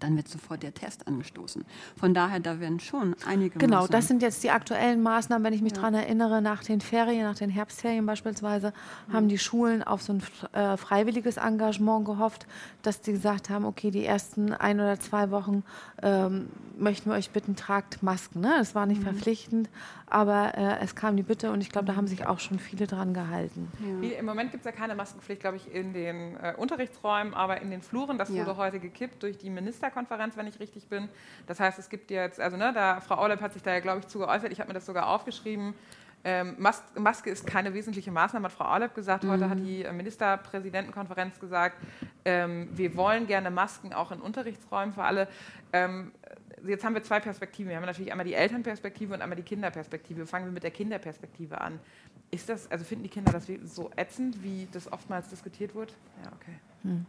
dann wird sofort der Test angestoßen. Von daher, da werden schon einige. Genau, Maßnahmen. das sind jetzt die aktuellen Maßnahmen. Wenn ich mich ja. daran erinnere, nach den Ferien, nach den Herbstferien beispielsweise, mhm. haben die Schulen auf so ein äh, freiwilliges Engagement gehofft, dass die gesagt haben: Okay, die ersten ein oder zwei Wochen ähm, möchten wir euch bitten, tragt Masken. Ne? Das war nicht mhm. verpflichtend, aber äh, es kam die Bitte und ich glaube, da haben sich auch schon viele dran gehalten. Ja. Wie, Im Moment gibt es ja keine Maskenpflicht, glaube ich, in den äh, Unterrichtsräumen, aber in den Fluren. Das ja. wurde heute gekippt durch die Ministerkonferenz, wenn ich richtig bin. Das heißt, es gibt jetzt, also ne, da, Frau Aulep hat sich da ja, glaube ich, zu geäußert. Ich habe mir das sogar aufgeschrieben. Ähm, Mas Maske ist keine wesentliche Maßnahme, hat Frau Aulep gesagt. Heute mhm. hat die äh, Ministerpräsidentenkonferenz gesagt, ähm, wir wollen gerne Masken auch in Unterrichtsräumen für alle. Ähm, jetzt haben wir zwei Perspektiven. Wir haben natürlich einmal die Elternperspektive und einmal die Kinderperspektive. Fangen wir mit der Kinderperspektive an. Ist das, also finden die Kinder das so ätzend, wie das oftmals diskutiert wird? Ja, okay. Hm.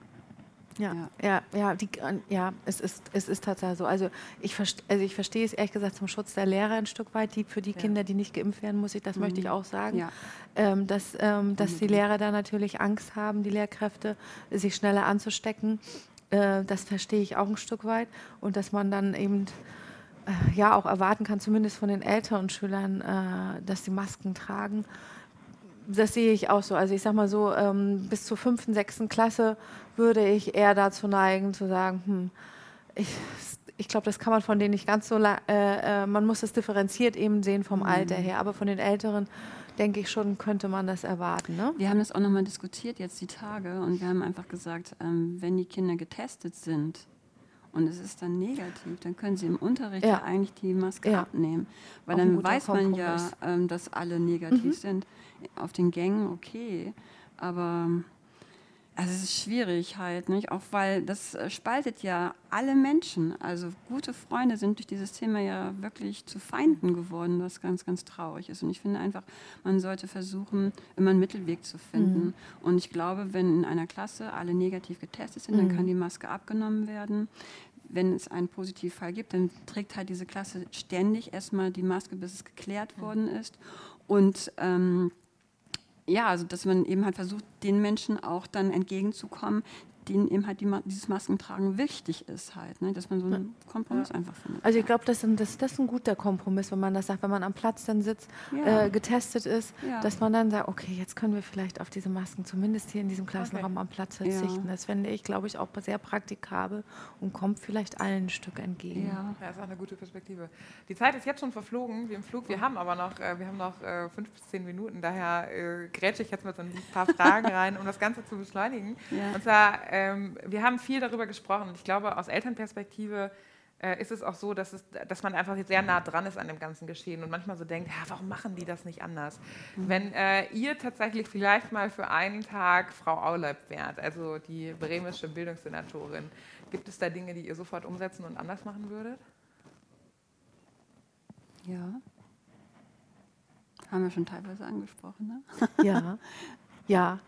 Ja, ja, ja, die, ja, es ist, es ist tatsächlich so. Also ich, also ich verstehe es ehrlich gesagt zum Schutz der Lehrer ein Stück weit. Die, für die ja. Kinder, die nicht geimpft werden, muss ich, das mhm. möchte ich mhm. auch sagen, ja. ähm, dass, ähm, dass die Lehrer da natürlich Angst haben, die Lehrkräfte, sich schneller anzustecken. Äh, das verstehe ich auch ein Stück weit. Und dass man dann eben äh, ja auch erwarten kann, zumindest von den älteren Schülern, äh, dass sie Masken tragen. Das sehe ich auch so. Also ich sage mal so, ähm, bis zur fünften, sechsten Klasse würde ich eher dazu neigen zu sagen, hm, ich, ich glaube, das kann man von denen nicht ganz so, äh, äh, man muss das differenziert eben sehen vom mhm. Alter her, aber von den Älteren denke ich schon, könnte man das erwarten. Ne? Wir haben das auch nochmal diskutiert jetzt die Tage und wir haben einfach gesagt, ähm, wenn die Kinder getestet sind und es ist dann negativ, dann können sie im Unterricht ja. eigentlich die Maske ja. abnehmen. Weil auch dann weiß man ja, ähm, dass alle negativ mhm. sind. Auf den Gängen okay, aber also es ist schwierig halt, nicht? Auch weil das äh, spaltet ja alle Menschen. Also gute Freunde sind durch dieses Thema ja wirklich zu Feinden geworden, was ganz, ganz traurig ist. Und ich finde einfach, man sollte versuchen, immer einen Mittelweg zu finden. Mhm. Und ich glaube, wenn in einer Klasse alle negativ getestet sind, mhm. dann kann die Maske abgenommen werden wenn es einen Positivfall gibt, dann trägt halt diese Klasse ständig erstmal die Maske, bis es geklärt mhm. worden ist. Und ähm, ja, also dass man eben halt versucht, den Menschen auch dann entgegenzukommen, denen eben halt die, dieses Maskentragen wichtig ist halt, ne? dass man so einen Kompromiss ja. einfach findet. Also ich glaube, das, das, das ist ein guter Kompromiss, wenn man das sagt, wenn man am Platz dann sitzt, ja. äh, getestet ist, ja. dass man dann sagt, okay, jetzt können wir vielleicht auf diese Masken zumindest hier in diesem Klassenraum okay. am Platz verzichten. Das fände ich, glaube ich, auch sehr praktikabel und kommt vielleicht allen ein Stück entgegen. Ja. das ist auch eine gute Perspektive. Die Zeit ist jetzt schon verflogen, wie im Flug. Wir haben aber noch, äh, wir haben noch äh, fünf bis zehn Minuten, daher äh, grätsche ich jetzt mit so ein paar Fragen <laughs> rein, um das Ganze zu beschleunigen. Und zwar ähm, wir haben viel darüber gesprochen und ich glaube, aus Elternperspektive äh, ist es auch so, dass, es, dass man einfach sehr nah dran ist an dem ganzen Geschehen und manchmal so denkt, ja, warum machen die das nicht anders? Mhm. Wenn äh, ihr tatsächlich vielleicht mal für einen Tag Frau Auleib wärt, also die bremische Bildungssenatorin, gibt es da Dinge, die ihr sofort umsetzen und anders machen würdet? Ja. Haben wir schon teilweise angesprochen, ne? Ja. Ja,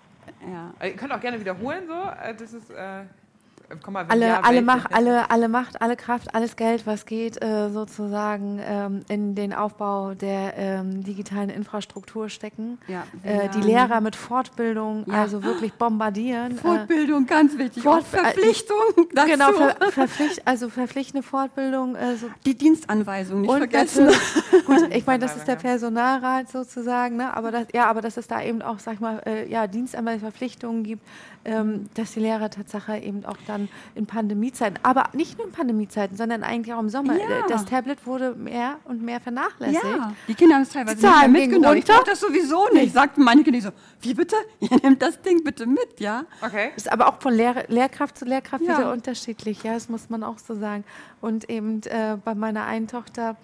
ja. Ihr könnt auch gerne wiederholen so. Äh, das ist, äh komm mal, alle, ja, alle? Macht, alle, alle Macht, alle Kraft, alles Geld, was geht, äh, sozusagen ähm, in den Aufbau der ähm, digitalen Infrastruktur stecken. Ja, äh, die. Lehrer mit Fortbildung, Ja. also wirklich bombardieren. äh, Fortbildung, ganz wichtig. Fort- Auch Verpflichtung dazu. Genau, ver, verpflicht, also verpflichtende Fortbildung. Äh, so die Dienstanweisung nicht vergessen. natürlich- gut, ich meine, das ist der. Personalrat sozusagen, ne? aber das, ja, aber dass es da eben auch, sag ich mal, äh, ja, Dienstanweisungsverpflichtungen gibt, ähm, dass die Lehrer Tatsache eben auch dann in Pandemiezeiten, aber nicht nur in Pandemiezeiten, sondern eigentlich auch im Sommer. Ja. Äh, Das Tablet wurde mehr und mehr vernachlässigt. Ja, die Kinder haben es teilweise Die nicht mehr Zahlen mitgenommen. Ich brauche das sowieso nicht. Sagten meine Kinder so, wie bitte? <laughs> Ihr nehmt das Ding bitte mit, ja? Okay. Ist aber auch von Lehr Lehrkraft zu Lehrkraft Ja. wieder unterschiedlich, ja, das muss man auch so sagen. Und eben äh, bei meiner einen Tochter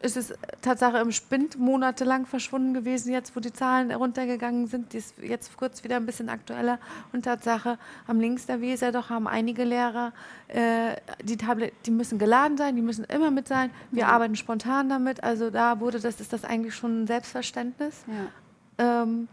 ist es Tatsache im Spind monatelang verschwunden gewesen, jetzt wo die Zahlen runtergegangen sind, die ist jetzt kurz wieder ein bisschen aktueller. Und Tatsache, am links der Weser doch haben einige Lehrer, äh, die Tablet, die müssen geladen sein, die müssen immer mit sein. Wir arbeiten spontan damit, also da wurde das, ist das eigentlich schon ein Selbstverständnis, Ja, ähm,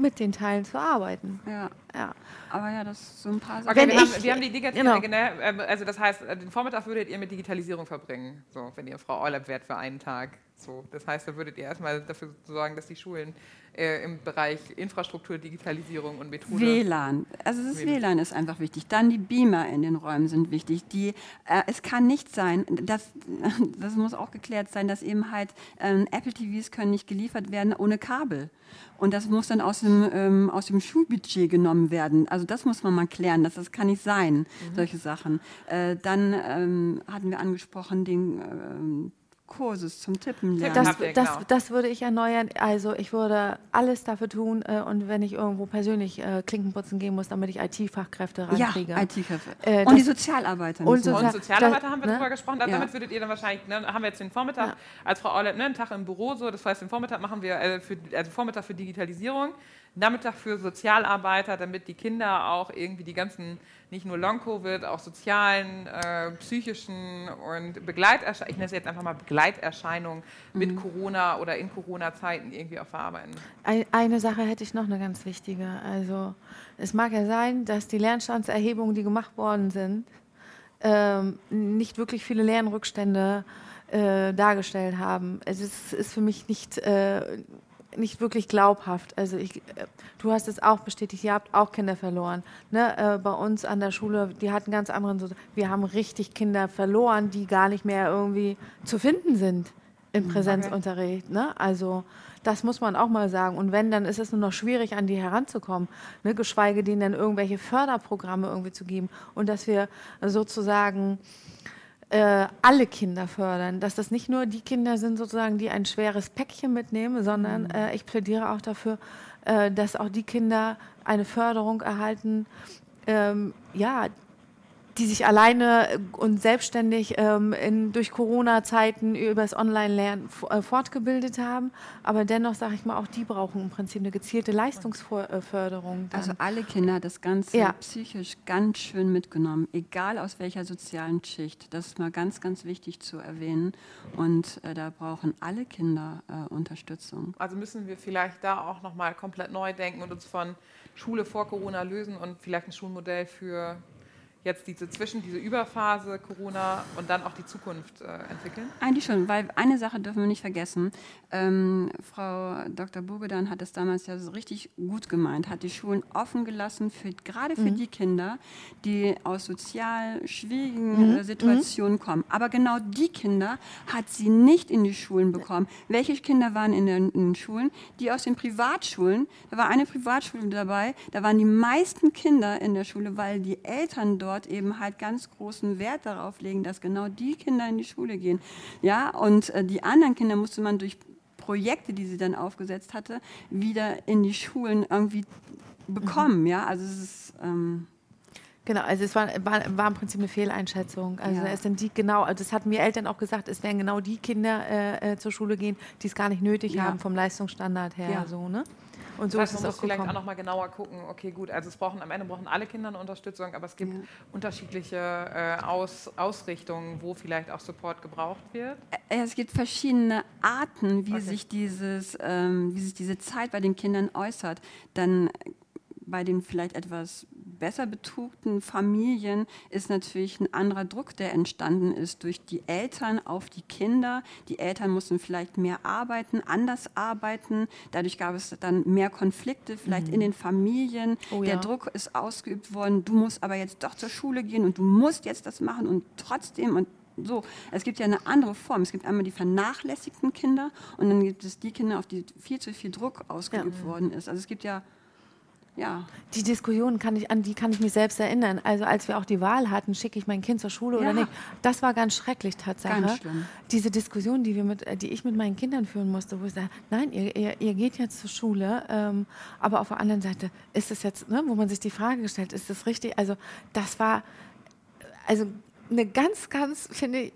mit den Teilen zu arbeiten. ja. Ja. Aber ja, das so ein paar Sachen. Okay, Wenn wir, haben, ich- wir haben die Digitalisierung, genau. genau. ähm, also das heißt, äh, den Vormittag würdet ihr mit Digitalisierung verbringen, so, wenn ihr Frau Eulerb wärt für einen Tag. So, das heißt, da würdet ihr erstmal dafür sorgen, dass die Schulen äh, im Bereich Infrastruktur, Digitalisierung und Methode... WLAN. Also das WLAN. WLAN ist einfach wichtig. Dann die Beamer in den Räumen sind wichtig. Die, äh, es kann nicht sein, das, <laughs> das muss auch geklärt sein, dass eben halt ähm, Apple TVs können nicht geliefert werden ohne Kabel. Und das muss dann aus dem, ähm, aus dem Schulbudget genommen werden. Also das muss man mal klären. Das, das kann nicht sein, solche Sachen. Äh, dann ähm, hatten wir angesprochen den ähm, Kurses zum Tippen lernen. Das, das, genau. das würde ich erneuern. Also ich würde alles dafür tun äh, und wenn ich irgendwo persönlich äh, Klinken putzen gehen muss, damit ich IT-Fachkräfte ja, rankriege. IT-Kräfte. Äh, und die das- Sozialarbeiter. und müssen so- wir- Und Sozialarbeiter da- haben wir ne? drüber gesprochen. Da- Ja. Damit würdet ihr dann wahrscheinlich, ne, haben wir jetzt den Vormittag Ja. als Frau Eulerb, ne, einen Tag im Büro so. Das heißt, den Vormittag machen wir, äh, für, also Vormittag für Digitalisierung, Nachmittag für Sozialarbeiter, damit die Kinder auch irgendwie die ganzen, nicht nur Long-Covid, auch sozialen, äh, psychischen und Begleiterscheinungen, ich nenne es jetzt einfach mal Begleiterscheinungen mit Corona oder in Corona-Zeiten irgendwie auch verarbeiten. Ein- Eine Sache hätte ich noch, eine ganz wichtige. Also es mag ja sein, dass die Lernstandserhebungen, die gemacht worden sind, ähm, nicht wirklich viele Lernrückstände äh, dargestellt haben. Also es ist für mich nicht, äh, nicht wirklich glaubhaft. Also ich, äh, du hast es auch bestätigt, ihr habt auch Kinder verloren. Ne? Äh, bei uns an der Schule, die hatten ganz anderen, wir haben richtig Kinder verloren, die gar nicht mehr irgendwie zu finden sind im Präsenzunterricht. Ne? Also das muss man auch mal sagen. Und wenn, dann ist es nur noch schwierig, an die heranzukommen. Ne? Geschweige denen dann irgendwelche Förderprogramme irgendwie zu geben. Und dass wir sozusagen äh, alle Kinder fördern. Dass das nicht nur die Kinder sind, sozusagen, die ein schweres Päckchen mitnehmen, sondern äh, ich plädiere auch dafür, äh, dass auch die Kinder eine Förderung erhalten, ähm, ja, die sich alleine und selbstständig ähm, in, durch Corona-Zeiten über das Online-Lernen äh, fortgebildet haben. Aber dennoch, sage ich mal, auch die brauchen im Prinzip eine gezielte Leistungsförderung. dann. Also alle Kinder das Ganze Ja. psychisch ganz schön mitgenommen, egal aus welcher sozialen Schicht. Das ist mal ganz, ganz wichtig zu erwähnen. Und äh, da brauchen alle Kinder äh, Unterstützung. Also müssen wir vielleicht da auch nochmal komplett neu denken und uns von Schule vor Corona lösen und vielleicht ein Schulmodell für jetzt diese zwischen diese Überphase Corona und dann auch die Zukunft äh, entwickeln? Eigentlich schon, weil eine Sache dürfen wir nicht vergessen. Ähm, Frau Dr. Bogedan hat es damals ja so richtig gut gemeint, hat die Schulen offen gelassen, für, gerade für die Kinder, die aus sozial schwierigen äh, Situationen kommen. Aber genau die Kinder hat sie nicht in die Schulen bekommen. Welche Kinder waren in den, in den Schulen? Die aus den Privatschulen. Da war eine Privatschule dabei, da waren die meisten Kinder in der Schule, weil die Eltern dort eben halt ganz großen Wert darauf legen, dass genau die Kinder in die Schule gehen. Ja, und äh, die anderen Kinder musste man durch Projekte, die sie dann aufgesetzt hatte, wieder in die Schulen irgendwie bekommen. Ja, also es ist ähm, Genau, also es war, war, war im Prinzip eine Fehleinschätzung. Also Ja. es sind die genau, das hatten wir Eltern auch gesagt, es werden genau die Kinder äh, äh, zur Schule gehen, die es gar nicht nötig Ja. haben vom Leistungsstandard her. Ja. So, ne? Und so das heißt, ist man es muss auch vielleicht auch nochmal genauer gucken, okay gut, also es brauchen am Ende brauchen alle Kinder eine Unterstützung, aber es gibt Ja. unterschiedliche äh, Aus, Ausrichtungen, wo vielleicht auch Support gebraucht wird. Es gibt verschiedene Arten, wie, Okay. sich dieses, ähm, wie sich diese Zeit bei den Kindern äußert. Dann bei den vielleicht etwas besser betugten Familien ist natürlich ein anderer Druck, der entstanden ist durch die Eltern auf die Kinder. Die Eltern mussten vielleicht mehr arbeiten, anders arbeiten. Dadurch gab es dann mehr Konflikte, vielleicht mhm. in den Familien. Oh, der ja. Druck ist ausgeübt worden, du musst aber jetzt doch zur Schule gehen und du musst jetzt das machen und trotzdem und so. Es gibt ja eine andere Form. Es gibt einmal die vernachlässigten Kinder und dann gibt es die Kinder, auf die viel zu viel Druck ausgeübt ja. worden ist. Also es gibt ja ja. Die Diskussion kann ich, an die kann ich mich selbst erinnern. Also als wir auch die Wahl hatten, schicke ich mein Kind zur Schule ja. oder nicht. Das war ganz schrecklich Tatsache. Ganz schlimm. Diese Diskussion, die, wir mit, die ich mit meinen Kindern führen musste, wo ich sage, nein, ihr, ihr, ihr geht jetzt zur Schule, ähm, aber auf der anderen Seite ist es jetzt, ne, wo man sich die Frage stellt, ist das richtig? Also das war also eine ganz, ganz, finde ich,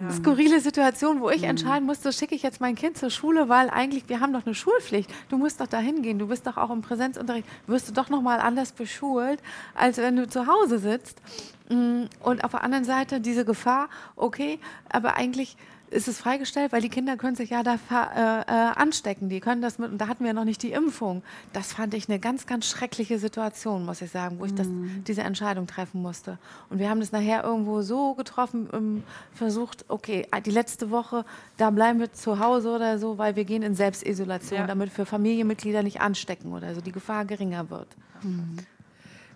ja. skurrile Situation, wo ich mhm. entscheiden musste, schicke ich jetzt mein Kind zur Schule, weil eigentlich wir haben doch eine Schulpflicht. Du musst doch dahin gehen. Du bist doch auch im Präsenzunterricht. Wirst du doch noch mal anders beschult, als wenn du zu Hause sitzt. Mm, und auf der anderen Seite diese Gefahr, okay, aber eigentlich ist es freigestellt, weil die Kinder können sich ja da äh, äh, anstecken. Die können das mit, und da hatten wir noch nicht die Impfung. Das fand ich eine ganz, ganz schreckliche Situation, muss ich sagen, wo ich das, mhm. diese Entscheidung treffen musste. Und wir haben das nachher irgendwo so getroffen, ähm, versucht, okay, die letzte Woche, da bleiben wir zu Hause oder so, weil wir gehen in Selbstisolation, ja. damit für Familienmitglieder nicht anstecken oder so, die Gefahr geringer wird. Mhm.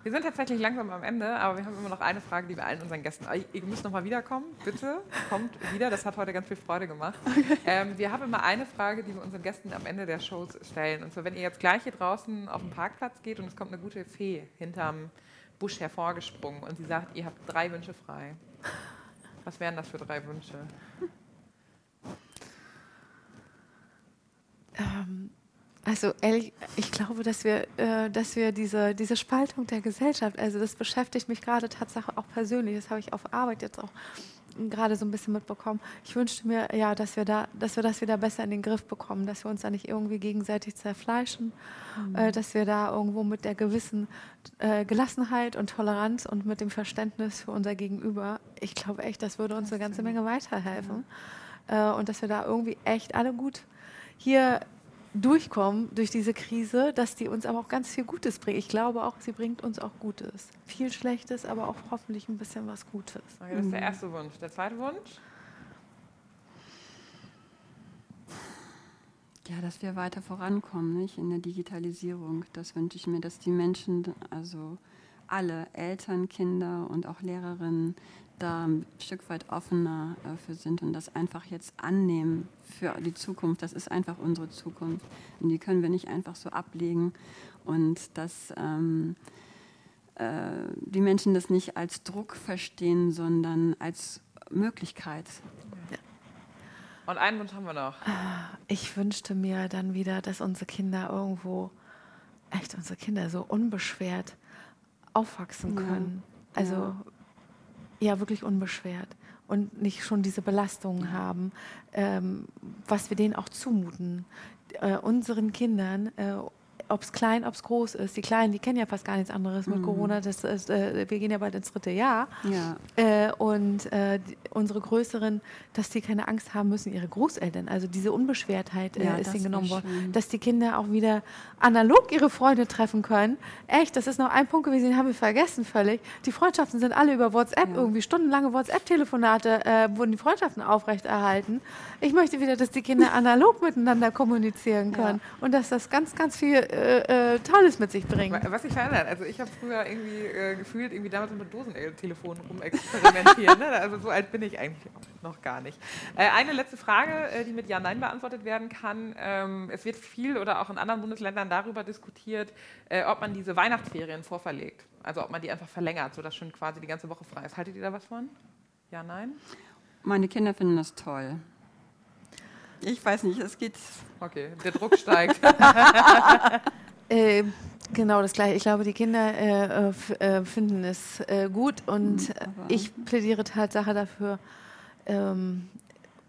Wir sind tatsächlich langsam am Ende, aber wir haben immer noch eine Frage, die wir allen unseren Gästen. Ihr müsst noch mal wiederkommen, bitte. Kommt wieder, das hat heute ganz viel Freude gemacht. Okay. Ähm, wir haben immer eine Frage, die wir unseren Gästen am Ende der Shows stellen. Und zwar, wenn ihr jetzt gleich hier draußen auf den Parkplatz geht und es kommt eine gute Fee hinterm Busch hervorgesprungen und sie sagt, ihr habt drei Wünsche frei. Was wären das für drei Wünsche? Ähm, also ehrlich, ich glaube, dass wir, äh, dass wir diese, diese Spaltung der Gesellschaft, also das beschäftigt mich gerade tatsächlich auch persönlich, das habe ich auf Arbeit jetzt auch gerade so ein bisschen mitbekommen. Ich wünschte mir, ja, dass wir da, dass wir das wieder besser in den Griff bekommen, dass wir uns da nicht irgendwie gegenseitig zerfleischen, mhm. äh, dass wir da irgendwo mit der gewissen äh, Gelassenheit und Toleranz und mit dem Verständnis für unser Gegenüber, ich glaube echt, das würde uns eine ganze Menge weiterhelfen. Ja. Äh, und dass wir da irgendwie echt alle gut hier durchkommen durch diese Krise, dass die uns aber auch ganz viel Gutes bringt. Ich glaube auch, sie bringt uns auch Gutes. Viel Schlechtes, aber auch hoffentlich ein bisschen was Gutes. Okay, das ist der erste Wunsch. Der zweite Wunsch? Ja, dass wir weiter vorankommen nicht? in der Digitalisierung. Das wünsche ich mir, dass die Menschen, also alle Eltern, Kinder und auch Lehrerinnen, da ein Stück weit offener äh, für sind und das einfach jetzt annehmen für die Zukunft. Das ist einfach unsere Zukunft und die können wir nicht einfach so ablegen und dass ähm, äh, die Menschen das nicht als Druck verstehen, sondern als Möglichkeit. Ja. Und einen Wunsch haben wir noch. Ich wünschte mir dann wieder, dass unsere Kinder irgendwo, echt unsere Kinder so unbeschwert aufwachsen können. Ja. Also ja ja wirklich unbeschwert und nicht schon diese Belastungen haben, ähm, was wir denen auch zumuten. Äh, unseren Kindern äh, ob es klein, ob es groß ist. Die Kleinen, die kennen ja fast gar nichts anderes mit mhm. Corona. Das ist, äh, wir gehen ja bald ins dritte Jahr. Ja. Äh, und äh, die, unsere Größeren, dass die keine Angst haben müssen, ihre Großeltern. Also diese Unbeschwertheit äh, ja, ist ihnen genommen worden. Dass die Kinder auch wieder analog ihre Freunde treffen können. Echt, das ist noch ein Punkt gewesen, den haben wir vergessen völlig. Die Freundschaften sind alle über WhatsApp ja. irgendwie. Stundenlange WhatsApp-Telefonate äh, wurden die Freundschaften aufrechterhalten. Ich möchte wieder, dass die Kinder analog miteinander kommunizieren können. Und dass das ganz, ganz viel äh, äh, Tolles mit sich bringen. Was sich verändert. Also ich habe früher irgendwie äh, gefühlt, irgendwie damals mit Dosentelefonen rumexperimentieren. ne? Also so alt bin ich eigentlich noch gar nicht. Äh, eine letzte Frage, äh, die mit Ja, Nein beantwortet werden kann. Ähm, es wird viel oder auch in anderen Bundesländern darüber diskutiert, äh, ob man diese Weihnachtsferien vorverlegt. Also ob man die einfach verlängert, sodass schon quasi die ganze Woche frei ist. Haltet ihr da was von? Ja, nein? Meine Kinder finden das toll. Ich weiß nicht, es geht. Okay, der Druck steigt. <laughs> äh, genau das gleiche. Ich glaube, die Kinder äh, äh, finden es äh, gut und mhm, ich plädiere Tatsache dafür, ähm,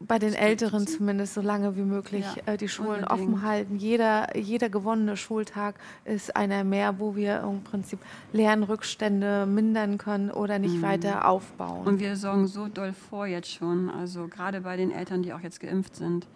bei den Älteren zumindest so lange wie möglich Ja, äh, die Schulen unbedingt. offen halten. Jeder, jeder gewonnene Schultag ist einer mehr, wo wir im Prinzip Lernrückstände mindern können oder nicht weiter aufbauen. Mhm. Und wir sorgen so doll vor jetzt schon, also gerade bei den Eltern, die auch jetzt geimpft sind.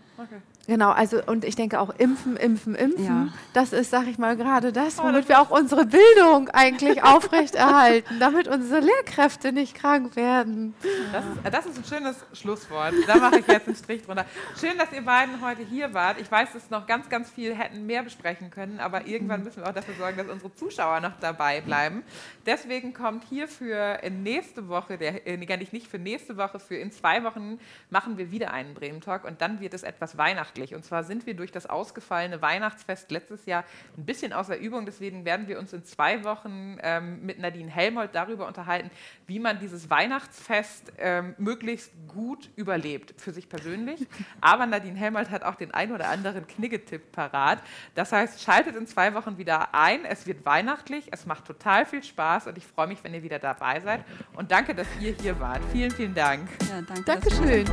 Genau, also und ich denke auch impfen, impfen, impfen. Ja. Das ist, sag ich mal, gerade das, womit wir auch unsere Bildung eigentlich <laughs> aufrechterhalten, damit unsere Lehrkräfte nicht krank werden. Das, äh, das ist ein schönes Schlusswort. <laughs> Da mache ich jetzt einen Strich drunter. Schön, dass ihr beiden heute hier wart. Ich weiß, dass noch ganz, ganz viel hätten mehr besprechen können, aber irgendwann müssen wir auch dafür sorgen, dass unsere Zuschauer noch dabei bleiben. Deswegen kommt hier für nächste Woche, der, äh, nicht für nächste Woche, für in zwei Wochen machen wir wieder einen Bremen Talk und dann wird es etwas weihnachtlich. Und zwar sind wir durch das ausgefallene Weihnachtsfest letztes Jahr ein bisschen außer Übung. Deswegen werden wir uns in zwei Wochen ähm, mit Nadine Helmold darüber unterhalten, wie man dieses Weihnachtsfest ähm, möglichst gut überlebt für sich persönlich. Aber Nadine Helmold hat auch den ein oder anderen Kniggetipp parat. Das heißt, schaltet in zwei Wochen wieder ein. Es wird weihnachtlich, es macht total viel Spaß und ich freue mich, wenn ihr wieder dabei seid. Und danke, dass ihr hier wart. Vielen, vielen Dank. Ja, danke. Dankeschön.